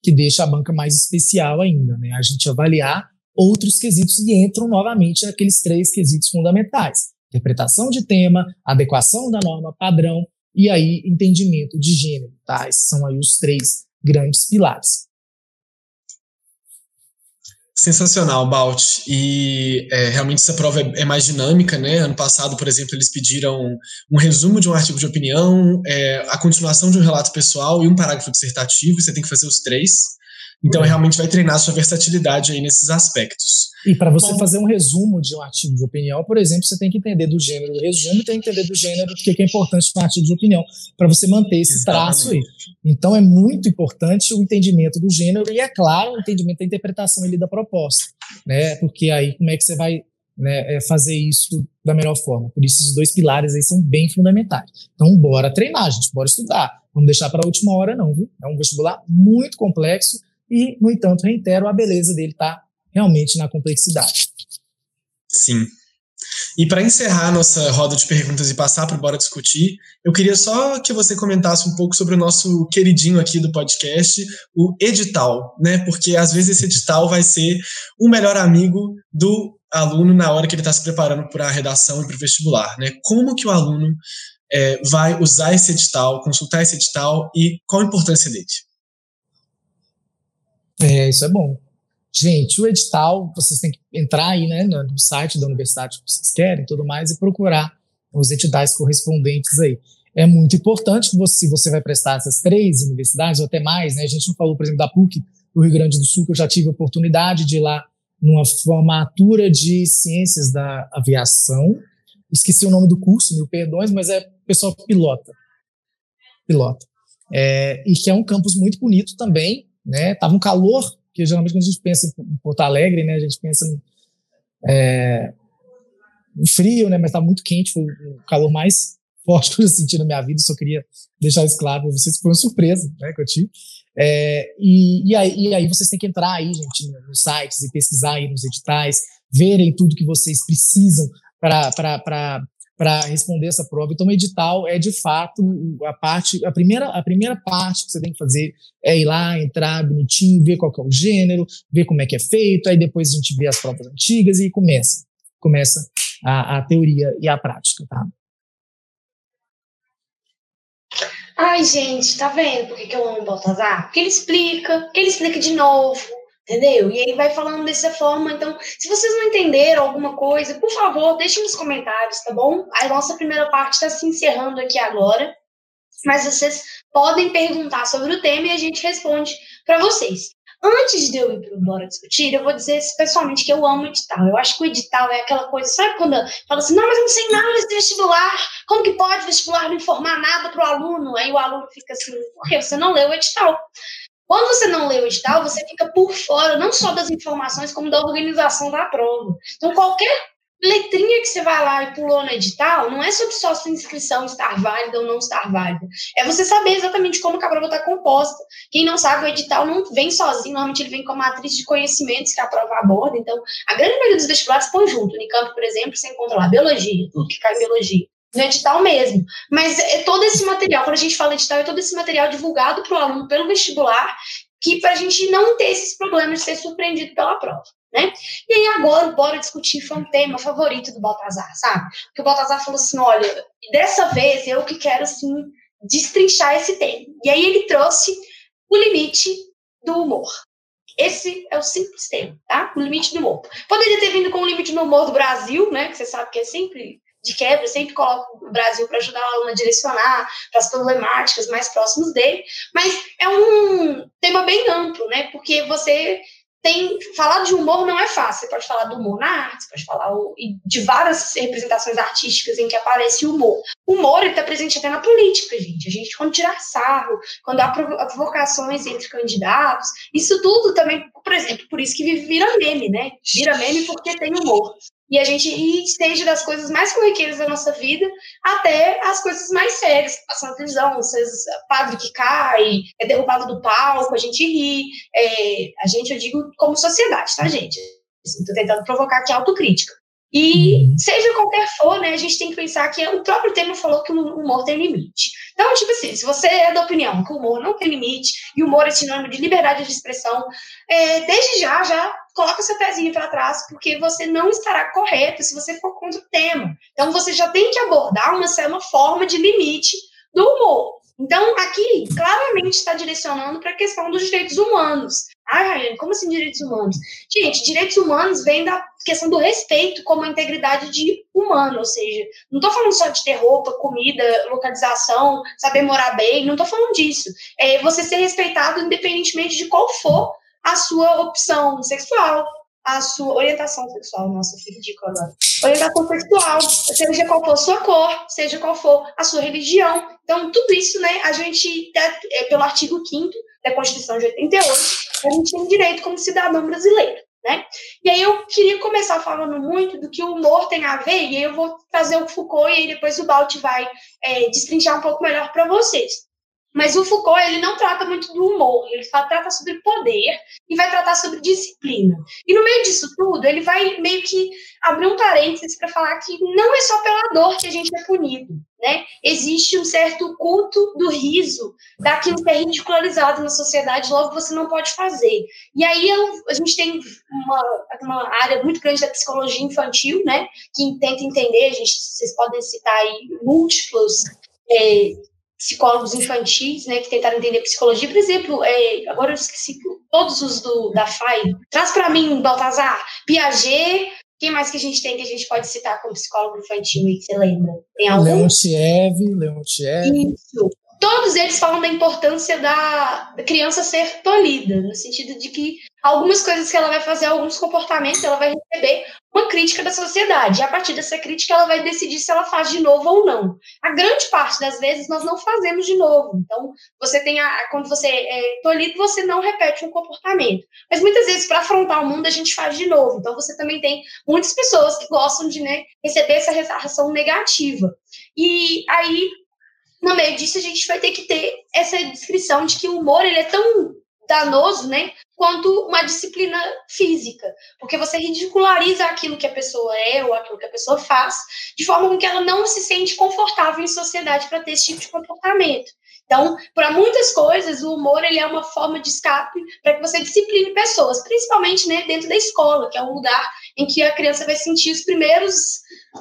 que deixa a banca mais especial ainda, né? A gente avaliar outros quesitos que entram novamente naqueles três quesitos fundamentais: interpretação de tema, adequação da norma padrão e aí entendimento de gênero, tá? Esses são aí os três grandes pilares. Sensacional, Balt. E é, realmente essa prova é, é, mais dinâmica, né? Ano passado, por exemplo, eles pediram um resumo de um artigo de opinião, é, a continuação de um relato pessoal e um parágrafo dissertativo. Você tem que fazer os três. Então, é. realmente vai treinar sua versatilidade aí nesses aspectos. E para você Bom, fazer um resumo de um artigo de opinião, por exemplo, você tem que entender do gênero do resumo e tem que entender do gênero do que é importante no artigo de opinião, para você manter esse Exatamente. traço aí. Então, é muito importante o entendimento do gênero e, é claro, o entendimento da interpretação ali da proposta, né? Porque aí, como é que você vai né, é, fazer isso da melhor forma? Por isso, esses dois pilares aí são bem fundamentais. Então, bora treinar, gente, bora estudar. Vamos deixar para a última hora, não, viu? É um vestibular muito complexo e, no entanto, reitero, a beleza dele está realmente na complexidade. Sim. E para encerrar nossa roda de perguntas e passar para o Bora Discutir, eu queria só que você comentasse um pouco sobre o nosso queridinho aqui do podcast, o edital, né? Porque às vezes esse edital vai ser o melhor amigo do aluno na hora que ele está se preparando para a redação e para o vestibular, né? Como que o aluno é, vai usar esse edital, consultar esse edital e qual a importância dele? É, isso é bom. Gente, o edital, vocês têm que entrar aí né, no site da universidade que vocês querem tudo mais e procurar os editais correspondentes aí. É muito importante que você, se você vai prestar essas três universidades, ou até mais, né? A gente não falou, por exemplo, da PUC do Rio Grande do Sul, que eu já tive a oportunidade de ir lá numa formatura de ciências da aviação. Esqueci o nome do curso, mil perdões, mas é pessoal pilota. Pilota. É, e que é um campus muito bonito também, né? Tava um calor, que geralmente quando a gente pensa em Porto Alegre, né? A gente pensa em, é, frio, né? Mas tá muito quente, foi o calor mais [laughs] forte que eu senti na minha vida, só queria deixar isso claro para vocês, foi uma surpresa, né, que eu tive. É, e, e, aí, e aí vocês têm que entrar aí, gente, nos sites e pesquisar aí nos editais, verem tudo que vocês precisam para responder essa prova. Então, o edital é de fato a parte, a primeira, a primeira parte que você tem que fazer é ir lá, entrar bonitinho, ver qual é o gênero, ver como é que é feito, aí depois a gente vê as provas antigas e começa, começa a, a teoria e a prática, tá? Ai, gente, tá vendo por que, que eu amo o Baltazar? Porque ele explica, porque ele explica de novo, entendeu? E aí vai falando dessa forma. Então, se vocês não entenderam alguma coisa, por favor, deixem nos comentários, tá bom? A nossa primeira parte está se encerrando aqui agora, mas vocês podem perguntar sobre o tema e a gente responde para vocês. Antes de eu ir para Bora Discutir, eu vou dizer pessoalmente que eu amo edital. Eu acho que o edital é aquela coisa, sabe quando fala assim, não, mas eu não sei nada desse vestibular, como que pode vestibular não informar nada para o aluno? Aí o aluno fica assim, por que você não leu o edital? Quando você não lê o edital, você fica por fora não só das informações, como da organização da prova. Então, qualquer letrinha que você vai lá e pulou no edital, não é sobre só sua inscrição estar válida ou não estar válida. É você saber exatamente como a prova está composta. Quem não sabe, o edital não vem sozinho, normalmente ele vem com a matriz de conhecimentos que a prova aborda. Então, a grande maioria dos vestibulares põe junto. No Unicamp, por exemplo, você encontra lá biologia, tudo que cai em biologia. No edital mesmo. Mas é todo esse material, quando a gente fala edital, é todo esse material divulgado para o aluno pelo vestibular, que para a gente não ter esses problemas de ser surpreendido pela prova. Né? E aí agora Bora Discutir foi um tema favorito do Baltazar, sabe? Porque o Baltazar falou assim, olha, dessa vez eu que quero, assim, destrinchar esse tema. E aí ele trouxe o limite do humor. Esse é o simples tema, tá? O limite do humor. Poderia ter vindo com o limite do humor do Brasil, né? Que você sabe que é sempre de quebra, sempre coloco o Brasil para ajudar o aluno a direcionar para as problemáticas mais próximas dele, mas é um tema bem amplo, né? Porque você tem falar de humor não é fácil. Você pode falar do humor na arte, você pode falar de várias representações artísticas em que aparece o humor. O humor está presente até na política, gente. A gente quando tirar sarro, quando há provocações entre candidatos, isso tudo também, por exemplo, por isso que vira meme, né? Vira meme porque tem humor e a gente esteja das coisas mais corriqueiras da nossa vida até as coisas mais sérias, passando na televisão, vocês, padre que cai, é derrubado do palco, a gente ri, é, a gente, eu digo como sociedade, tá, gente? Estou tentando provocar aqui autocrítica. E uhum. seja qualquer for, né, a gente tem que pensar que o próprio tema falou que o humor tem limite. Então, tipo assim, se você é da opinião que o humor não tem limite e o humor é sinônimo de liberdade de expressão, é, desde já, já coloca seu pezinho para trás, porque você não estará correto se você for contra o tema. Então, você já tem que abordar uma, uma forma de limite do humor. Então, aqui claramente está direcionando para a questão dos direitos humanos. Ai, Rayane, como assim direitos humanos? Gente, direitos humanos vem da questão do respeito como a integridade de humano, ou seja, não estou falando só de ter roupa, comida, localização, saber morar bem, não estou falando disso. É você ser respeitado independentemente de qual for a sua opção sexual, a sua orientação sexual, nossa, fui ridícula agora. Orientação sexual, seja qual for a sua cor, seja qual for a sua religião. Então, tudo isso, né, a gente, é, pelo artigo 5 da Constituição de 88, a gente tem direito como cidadão brasileiro. Né? E aí eu queria começar falando muito do que o humor tem a ver, e aí eu vou trazer o Foucault e depois o Balt vai é, destrinchar um pouco melhor para vocês. Mas o Foucault, ele não trata muito do humor, ele trata sobre poder e vai tratar sobre disciplina. E no meio disso tudo, ele vai meio que abrir um parênteses para falar que não é só pela dor que a gente é punido, né? Existe um certo culto do riso, daquilo que é ridicularizado na sociedade, logo você não pode fazer. E aí eu, a gente tem uma, uma área muito grande da psicologia infantil, né? Que tenta entender, a gente, vocês podem citar aí múltiplos é, psicólogos infantis, né, que tentaram entender psicologia. Por exemplo, é, agora eu esqueci todos os do, da FAI. Traz para mim, Baltazar, Piaget, Quem mais que a gente tem que a gente pode citar como psicólogo infantil aí, que você lembra? Tem algum? Leontiev, Leontiev. Isso todos eles falam da importância da, criança ser tolhida, no sentido de que algumas coisas que ela vai fazer, alguns comportamentos, ela vai receber uma crítica da sociedade. E a partir dessa crítica, ela vai decidir se ela faz de novo ou não. A grande parte das vezes, nós não fazemos de novo. Então, você tem a, quando você é tolhido, você não repete um comportamento. Mas muitas vezes, para afrontar o mundo, a gente faz de novo. Então, você também tem muitas pessoas que gostam de né, receber essa reação negativa. E aí, no meio disso a gente vai ter que ter essa descrição de que o humor ele é tão danoso, né, quanto uma disciplina física, porque você ridiculariza aquilo que a pessoa é ou aquilo que a pessoa faz, de forma com que ela não se sente confortável em sociedade para ter esse tipo de comportamento. Então, para muitas coisas, o humor ele é uma forma de escape para que você discipline pessoas, principalmente né, dentro da escola, que é um lugar em que a criança vai sentir os primeiros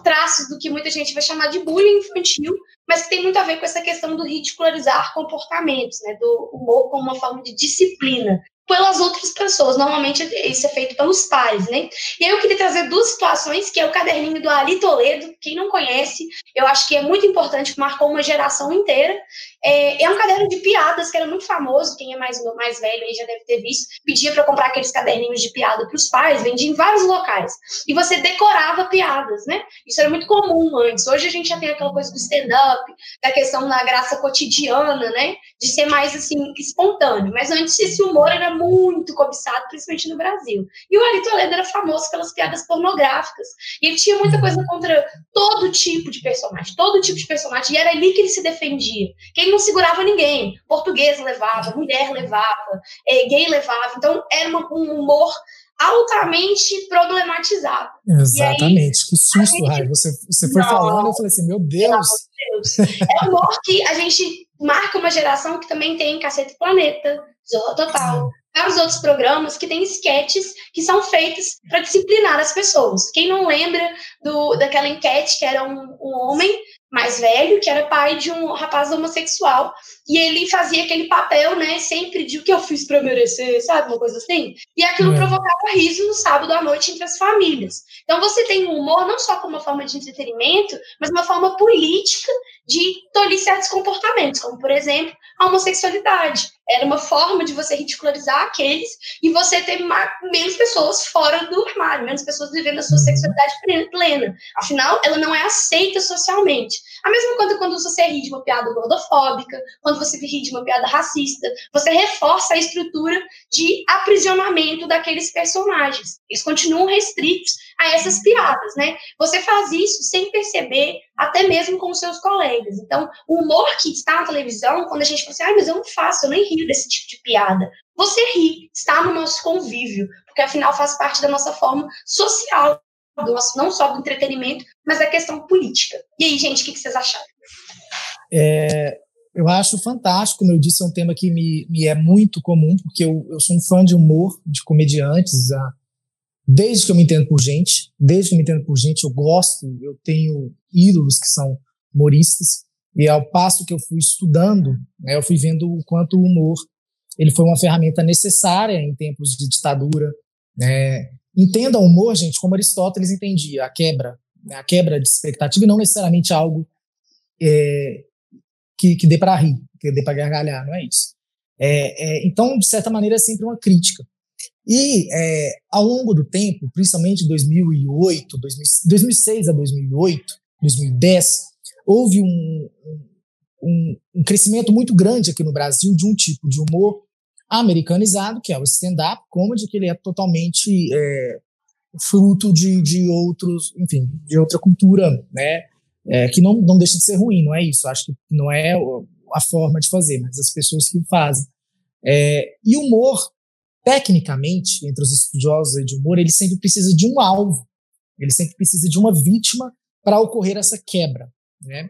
traços do que muita gente vai chamar de bullying infantil, mas que tem muito a ver com essa questão do ridicularizar comportamentos, né, do humor como uma forma de disciplina pelas outras pessoas. Normalmente isso é feito pelos pares, né? E aí eu queria trazer duas situações, que é o caderninho do Ali Toledo, quem não conhece, eu acho que é muito importante, marcou uma geração inteira. É, é um caderno de piadas que era muito famoso, quem é mais, mais velho aí já deve ter visto, pedia para comprar aqueles caderninhos de piada para os pais, vendia em vários locais. E você decorava piadas, né? Isso era muito comum antes. Hoje a gente já tem aquela coisa do stand-up, da questão da graça cotidiana, né? De ser mais assim, espontâneo. Mas antes esse humor era muito cobiçado, principalmente no Brasil. E o Ali Toledo era famoso pelas piadas pornográficas. E ele tinha muita coisa contra todo tipo de personagem, todo tipo de personagem. E era ali que ele se defendia. Que ele não segurava ninguém. Português levava, mulher levava, é, gay levava. Então era uma, um humor altamente problematizado. Exatamente, aí, que susto, gente... Rai. Você, você foi não, falando, eu falei assim, meu Deus. Deus. É um humor que a gente marca uma geração que também tem Cacete Planeta, Zorra Total, vários outros programas que têm sketches que são feitos para disciplinar as pessoas. Quem não lembra do, daquela enquete que era um, um homem mais velho, que era pai de um rapaz homossexual, e ele fazia aquele papel, né, sempre de o que eu fiz para merecer, sabe, uma coisa assim. E aquilo é. provocava riso no sábado à noite entre as famílias. Então você tem o humor não só como uma forma de entretenimento, mas uma forma política de tolir certos comportamentos, como por exemplo, a homossexualidade. Era uma forma de você ridicularizar aqueles e você ter menos pessoas fora do armário, menos pessoas vivendo a sua uhum. sexualidade plena. Afinal, ela não é aceita socialmente. A mesma coisa quando você ri de uma piada gordofóbica, quando você ri de uma piada racista, você reforça a estrutura de aprisionamento daqueles personagens. Eles continuam restritos a essas piadas, né? Você faz isso sem perceber, até mesmo com os seus colegas. Então, o humor que está na televisão, quando a gente fala assim, ah, mas eu não faço, eu nem rio desse tipo de piada. Você ri, está no nosso convívio, porque afinal faz parte da nossa forma social, não só do entretenimento, mas da questão política. E aí, gente, o que, vocês acharam? É, eu acho fantástico, como eu disse, é um tema que me, me é muito comum, porque eu, eu sou um fã de humor, de comediantes, a, desde que eu me entendo por gente, desde que eu me entendo por gente, eu gosto, eu tenho ídolos que são humoristas, e ao passo que eu fui estudando, né, eu fui vendo o quanto o humor ele foi uma ferramenta necessária em tempos de ditadura. Né? Entenda o humor, gente, como Aristóteles entendia, a quebra, né? a quebra de expectativa e não necessariamente algo é, que, que dê para rir, que dê para gargalhar, não é isso. É, é, então, de certa maneira, é sempre uma crítica. E é, ao longo do tempo, principalmente 2008, 2006 a 2008, 2010, houve um, um, um, crescimento muito grande aqui no Brasil de um tipo de humor americanizado, que é o stand-up comedy, que ele é totalmente é, fruto de, de outros, enfim, de outra cultura, né? É, que não, não deixa de ser ruim, não é isso. Acho que não é a forma de fazer, mas as pessoas que fazem. É, e humor, tecnicamente, entre os estudiosos de humor, ele sempre precisa de um alvo, ele sempre precisa de uma vítima para ocorrer essa quebra, né?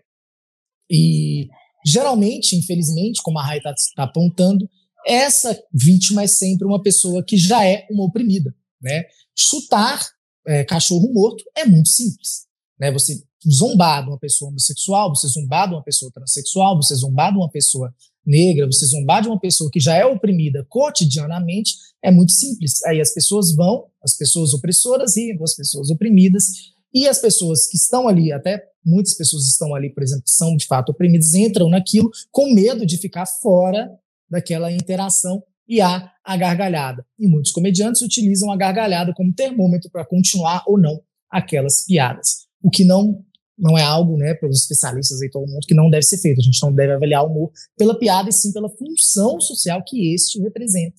E geralmente, infelizmente, como a Rai está tá apontando, essa vítima é sempre uma pessoa que já é uma oprimida, né? Chutar é, cachorro morto é muito simples, né? Você zombar de uma pessoa homossexual, você zombar de uma pessoa transexual, você zombar de uma pessoa negra, você zombar de uma pessoa que já é oprimida cotidianamente, é muito simples. Aí as pessoas vão, as pessoas opressoras com as pessoas oprimidas, e as pessoas que estão ali, até muitas pessoas estão ali, por exemplo, são de fato oprimidas, entram naquilo com medo de ficar fora daquela interação e há a gargalhada. E muitos comediantes utilizam a gargalhada como termômetro para continuar ou não aquelas piadas. O que não não é algo, né, pelos especialistas aí todo mundo que não deve ser feito. A gente não deve avaliar o humor pela piada e sim pela função social que este representa.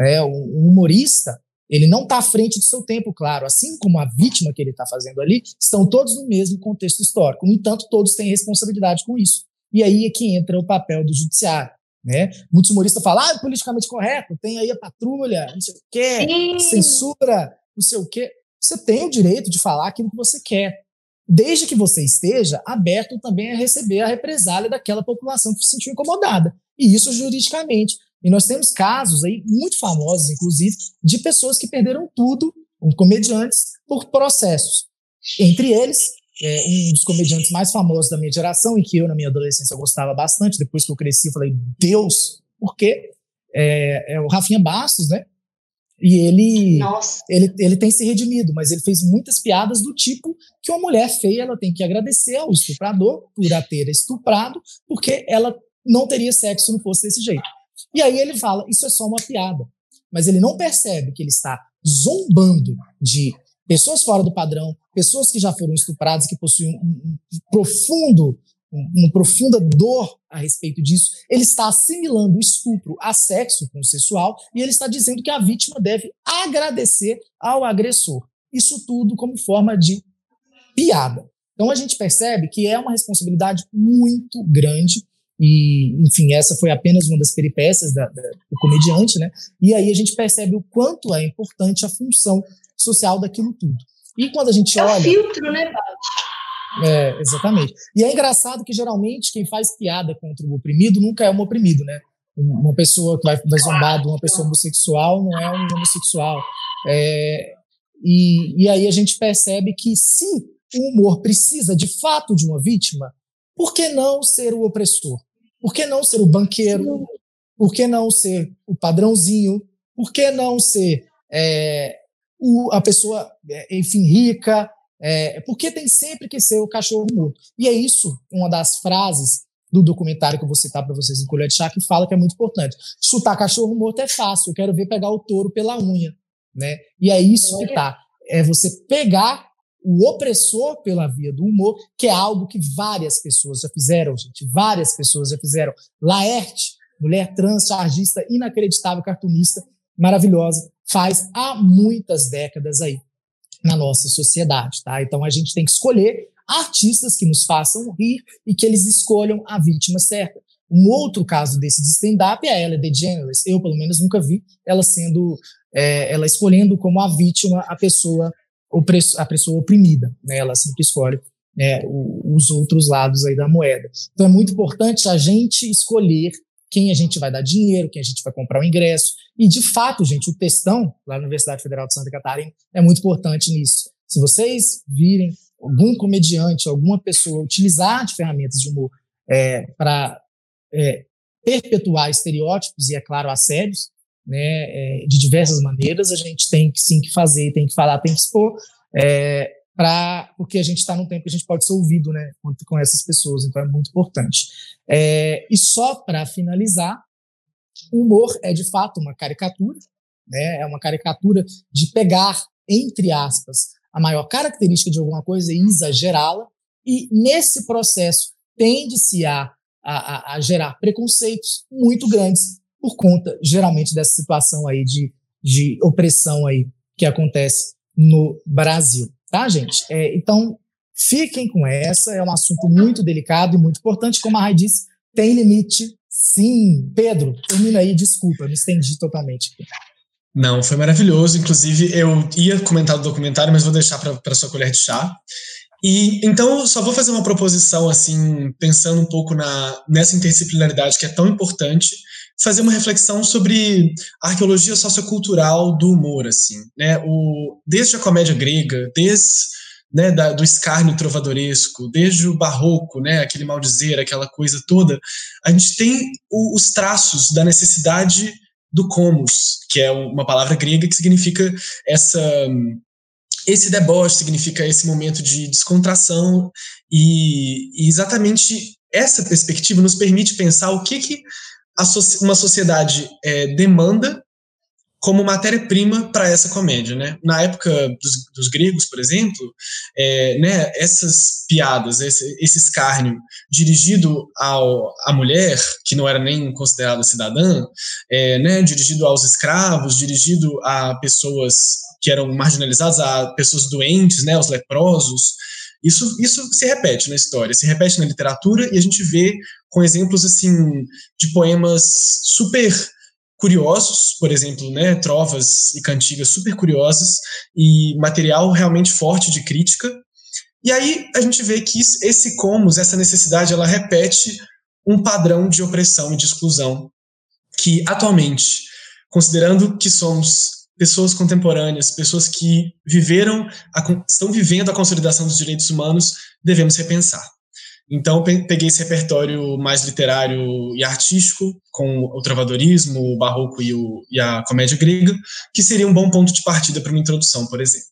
É, o, humorista, ele não está à frente do seu tempo, claro, assim como a vítima que ele está fazendo ali, estão todos no mesmo contexto histórico. No entanto, todos têm responsabilidade com isso. E aí é que entra o papel do judiciário. Né? Muitos humoristas falam, ah, é politicamente correto, tem aí a patrulha, não sei o quê, Sim. censura, não sei o quê. Você tem o direito de falar aquilo que você quer, desde que você esteja aberto também a receber a represália daquela população que se sentiu incomodada. E isso juridicamente. E nós temos casos aí muito famosos, inclusive, de pessoas que perderam tudo, um comediantes, por processos. Entre eles, é, um dos comediantes mais famosos da minha geração e que eu, na minha adolescência, gostava bastante. Depois que eu cresci, eu falei, Deus, por quê? É, é o Rafinha Bastos, né? E ele, ele, ele tem se redimido, mas ele fez muitas piadas do tipo que uma mulher feia ela tem que agradecer ao estuprador por a ter estuprado, porque ela não teria sexo se não fosse desse jeito. E aí ele fala, isso é só uma piada. Mas ele não percebe que ele está zombando de pessoas fora do padrão, pessoas que já foram estupradas, que possuem um, um profundo, uma profunda dor a respeito disso. Ele está assimilando o estupro a sexo consensual e ele está dizendo que a vítima deve agradecer ao agressor. Isso tudo como forma de piada. Então a gente percebe que é uma responsabilidade muito grande e, enfim, essa foi apenas uma das peripécias da, da, do comediante, né? E aí a gente percebe o quanto é importante a função social daquilo tudo. E quando a gente é olha. É filtro, né, Paulo? É, exatamente. E é engraçado que geralmente quem faz piada contra o oprimido nunca é um oprimido, né? Uma pessoa que vai, vai zombar de uma pessoa homossexual não é um homossexual. É, e, e aí a gente percebe que se o humor precisa de fato de uma vítima, por que não ser o opressor? Por que não ser o banqueiro? Por que não ser o padrãozinho? Por que não ser é, o, a pessoa, é, enfim, rica? É, porque tem sempre que ser o cachorro morto. E é isso uma das frases do documentário que eu vou citar para vocês em Colher de Chá, que fala que é muito importante. Chutar cachorro morto é fácil, eu quero ver pegar o touro pela unha. Né? E é isso que tá. É você pegar o opressor pela via do humor, que é algo que várias pessoas já fizeram, gente. Várias pessoas já fizeram. Laerte, mulher trans, chargista, inacreditável, cartunista, maravilhosa, faz há muitas décadas aí na nossa sociedade, tá? Então a gente tem que escolher artistas que nos façam rir e que eles escolham a vítima certa. Um outro caso desse de stand-up é a Ellen DeGeneres. Eu, pelo menos, nunca vi ela sendo, é, ela escolhendo como a vítima a pessoa a pessoa oprimida, né? Ela sempre escolhe né, os outros lados aí da moeda. Então é muito importante a gente escolher quem a gente vai dar dinheiro, quem a gente vai comprar o ingresso. E, de fato, gente, o textão lá na Universidade Federal de Santa Catarina é muito importante nisso. Se vocês virem algum comediante, alguma pessoa utilizar de ferramentas de humor é, para é, perpetuar estereótipos e, é claro, assédios, né, é, de diversas maneiras, a gente tem que sim que fazer, tem que falar, tem que expor, é, pra, porque a gente está num tempo que a gente pode ser ouvido né, com essas pessoas, então é muito importante. É, e só para finalizar, o humor é de fato uma caricatura, né, é uma caricatura de pegar, entre aspas, a maior característica de alguma coisa e exagerá-la, e nesse processo tende-se a, a, a gerar preconceitos muito grandes por conta, geralmente, dessa situação aí de, de opressão aí que acontece no Brasil, tá, gente? É, então, fiquem com essa, é um assunto muito delicado e muito importante, como a Rai disse, tem limite, sim. Pedro, termina aí, desculpa, me estendi totalmente. Não, foi maravilhoso. Inclusive, eu ia comentar do documentário, mas vou deixar para sua colher de chá. E então só vou fazer uma proposição assim, pensando um pouco na nessa interdisciplinaridade que é tão importante fazer uma reflexão sobre a arqueologia sociocultural do humor, assim, né? O, desde a comédia grega, desde né, da, do escárnio trovadoresco, desde o barroco, né, aquele maldizer, aquela coisa toda, a gente tem o, os traços da necessidade do comos, que é uma palavra grega que significa essa esse deboche, significa esse momento de descontração e, e exatamente essa perspectiva nos permite pensar o que, que uma sociedade é, demanda como matéria-prima para essa comédia, né? Na época dos, dos gregos, por exemplo, é, né, essas piadas, esse, esse escárnio dirigido ao, à mulher, que não era nem considerada cidadã, é, né, dirigido aos escravos, dirigido a pessoas que eram marginalizadas, a pessoas doentes, né, os leprosos, isso, isso se repete na história, se repete na literatura, e a gente vê com exemplos assim de poemas super curiosos, por exemplo, né, trovas e cantigas super curiosas e material realmente forte de crítica. E aí a gente vê que esse comos, essa necessidade, ela repete um padrão de opressão e de exclusão que atualmente, considerando que somos pessoas contemporâneas, pessoas que viveram, a, estão vivendo a consolidação dos direitos humanos, devemos repensar. Então, peguei esse repertório mais literário e artístico, com o travadorismo, o barroco e, o, e a comédia grega, que seria um bom ponto de partida para uma introdução, por exemplo.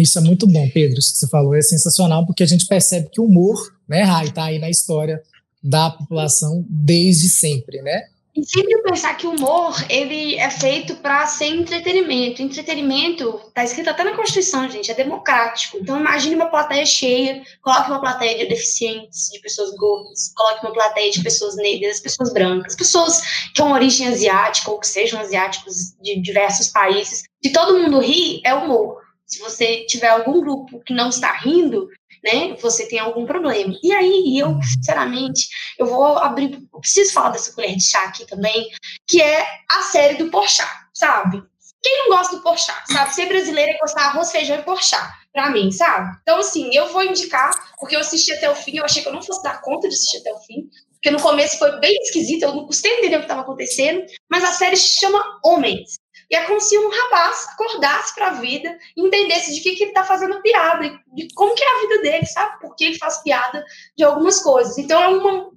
Isso é muito bom, Pedro. Isso que você falou é sensacional, porque a gente percebe que o humor, né, Rai, está aí na história da população desde sempre, né? E sempre pensar que o humor ele é feito para ser entretenimento. Entretenimento está escrito até na Constituição, gente, é democrático. Então imagine uma plateia cheia, coloque uma plateia de deficientes, de pessoas gordas, coloque uma plateia de pessoas negras, pessoas brancas, pessoas que têm origem asiática ou que sejam asiáticos de diversos países. Se todo mundo ri, é humor. Se você tiver algum grupo que não está rindo, né? Você tem algum problema. E aí, eu, sinceramente, eu vou abrir. Eu preciso falar dessa colher de chá aqui também, que é a série do Porchat, sabe? Quem não gosta do Porchat, sabe? Ser brasileiro é gostar arroz, feijão e Porchat, pra mim, sabe? Então, assim, eu vou indicar, porque eu assisti até o fim, eu achei que eu não fosse dar conta de assistir até o fim, porque no começo foi bem esquisito, eu não custei entender o que estava acontecendo, mas a série se chama Homens. E é como se um rapaz acordasse para a vida e entendesse de que, que ele está fazendo piada, de como que é a vida dele, sabe? Por que ele faz piada de algumas coisas. Então é uma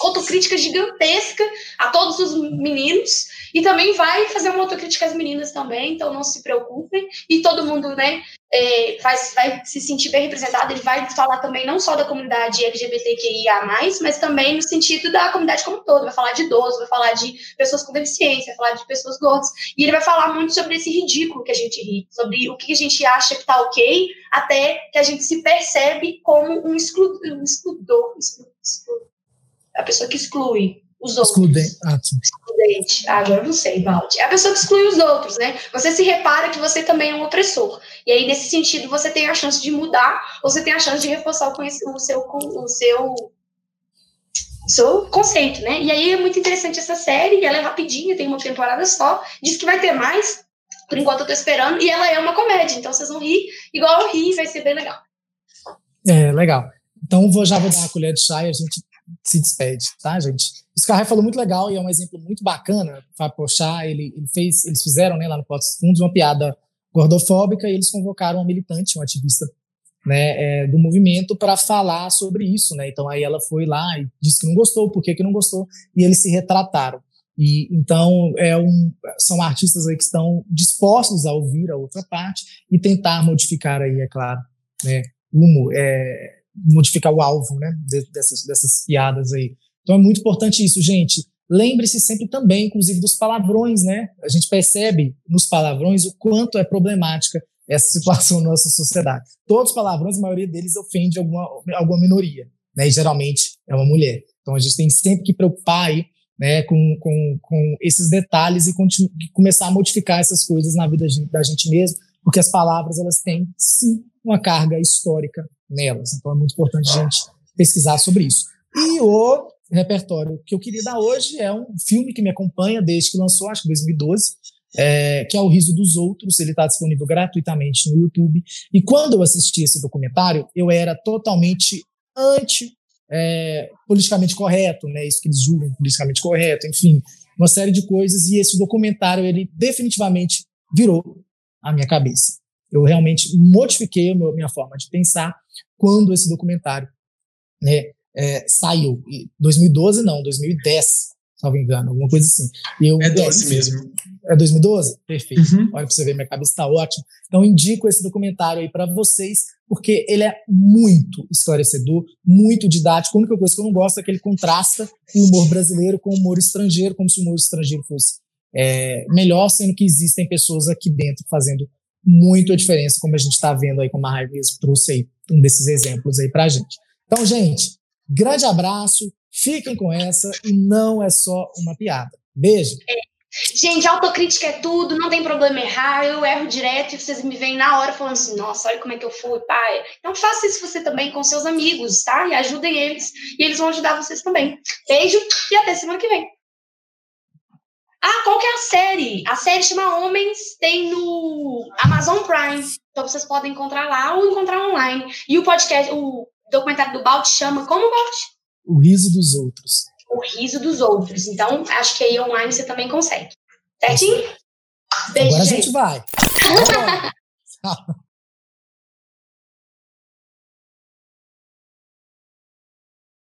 autocrítica gigantesca a todos os meninos e também vai fazer uma autocrítica às meninas também, então não se preocupem. E todo mundo, né, é, vai, vai se sentir bem representado. Ele vai falar também não só da comunidade LGBTQIA, mas também no sentido da comunidade como um todo. Vai falar de idosos, vai falar de pessoas com deficiência, vai falar de pessoas gordas. E ele vai falar muito sobre esse ridículo que a gente ri, sobre o que a gente acha que tá ok, até que a gente se percebe como um, exclu, um excludor, exclu, exclu, a pessoa que exclui os outros. Excludente. Ah, Excludente. Ah, agora não sei, Valde. É a pessoa que exclui os outros, né? Você se repara que você também é um opressor. E aí, nesse sentido, você tem a chance de mudar, ou você tem a chance de reforçar o, o seu, o seu seu conceito, né? E aí é muito interessante essa série, ela é rapidinha, tem uma temporada só, diz que vai ter mais, por enquanto eu tô esperando, e ela é uma comédia, então vocês vão rir igual eu ri, vai ser bem legal. É, legal. Então vou, já vou dar uma colher de chá e a gente se despede, tá, gente? O Scarrai falou muito legal e é um exemplo muito bacana. Fábio Pochá, ele, ele fez, eles fizeram né, lá no Potos Fundos uma piada gordofóbica e eles convocaram uma militante, uma ativista né, é, do movimento para falar sobre isso, né? Então aí ela foi lá e disse que não gostou, por que, que não gostou, e eles se retrataram. E então é um, são artistas aí que estão dispostos a ouvir a outra parte e tentar modificar aí, é claro, né, o humor, é, modificar o alvo, né, dessas, dessas piadas aí. Então é muito importante isso, gente. Lembre-se sempre também, inclusive, dos palavrões, né? A gente percebe nos palavrões o quanto é problemática essa [laughs] situação na nossa sociedade. Todos os palavrões, a maioria deles ofende alguma, alguma minoria, né? E geralmente é uma mulher. Então a gente tem sempre que preocupar aí, né, com, com, com esses detalhes e começar a modificar essas coisas na vida da gente mesmo, porque as palavras elas têm sim uma carga histórica nelas. Então é muito importante a gente pesquisar sobre isso. E o repertório que eu queria dar hoje é um filme que me acompanha desde que lançou, acho que 2012, é, que é O Riso dos Outros. Ele está disponível gratuitamente no YouTube. E quando eu assisti esse documentário, eu era totalmente anti é, politicamente correto, né? Isso que eles julgam politicamente correto, enfim, uma série de coisas. E esse documentário ele definitivamente virou a minha cabeça. Eu realmente modifiquei a minha forma de pensar quando esse documentário né, é, saiu. 2012 não, 2010, salvo engano, alguma coisa assim. Eu, é 12 é, mesmo. É 2012? Perfeito. Uhum. Olha para você ver, minha cabeça está ótima. Então, indico esse documentário aí para vocês, porque ele é muito esclarecedor, muito didático. A única coisa que eu não gosto é que ele contrasta o humor brasileiro com o humor estrangeiro, como se o humor estrangeiro fosse é, melhor, sendo que existem pessoas aqui dentro fazendo muito a diferença, como a gente está vendo aí, como a Raiva trouxe aí um desses exemplos aí para a gente. Então, gente, grande abraço, fiquem com essa e não é só uma piada. Beijo. É. Gente, autocrítica é tudo, não tem problema errar, eu erro direto e vocês me veem na hora falando assim, nossa, olha como é que eu fui, pai. Então faça isso você também com seus amigos, tá? E ajudem eles, e eles vão ajudar vocês também. Beijo e até semana que vem. Ah, qual que é a série? A série chama Homens, tem no Amazon Prime. Então vocês podem encontrar lá ou encontrar online. E o podcast, o documentário do Balt chama como Balt? O riso dos outros o riso dos outros. Então, acho que aí online você também consegue. Certinho? Beijo, Agora gente. a gente vai. [laughs]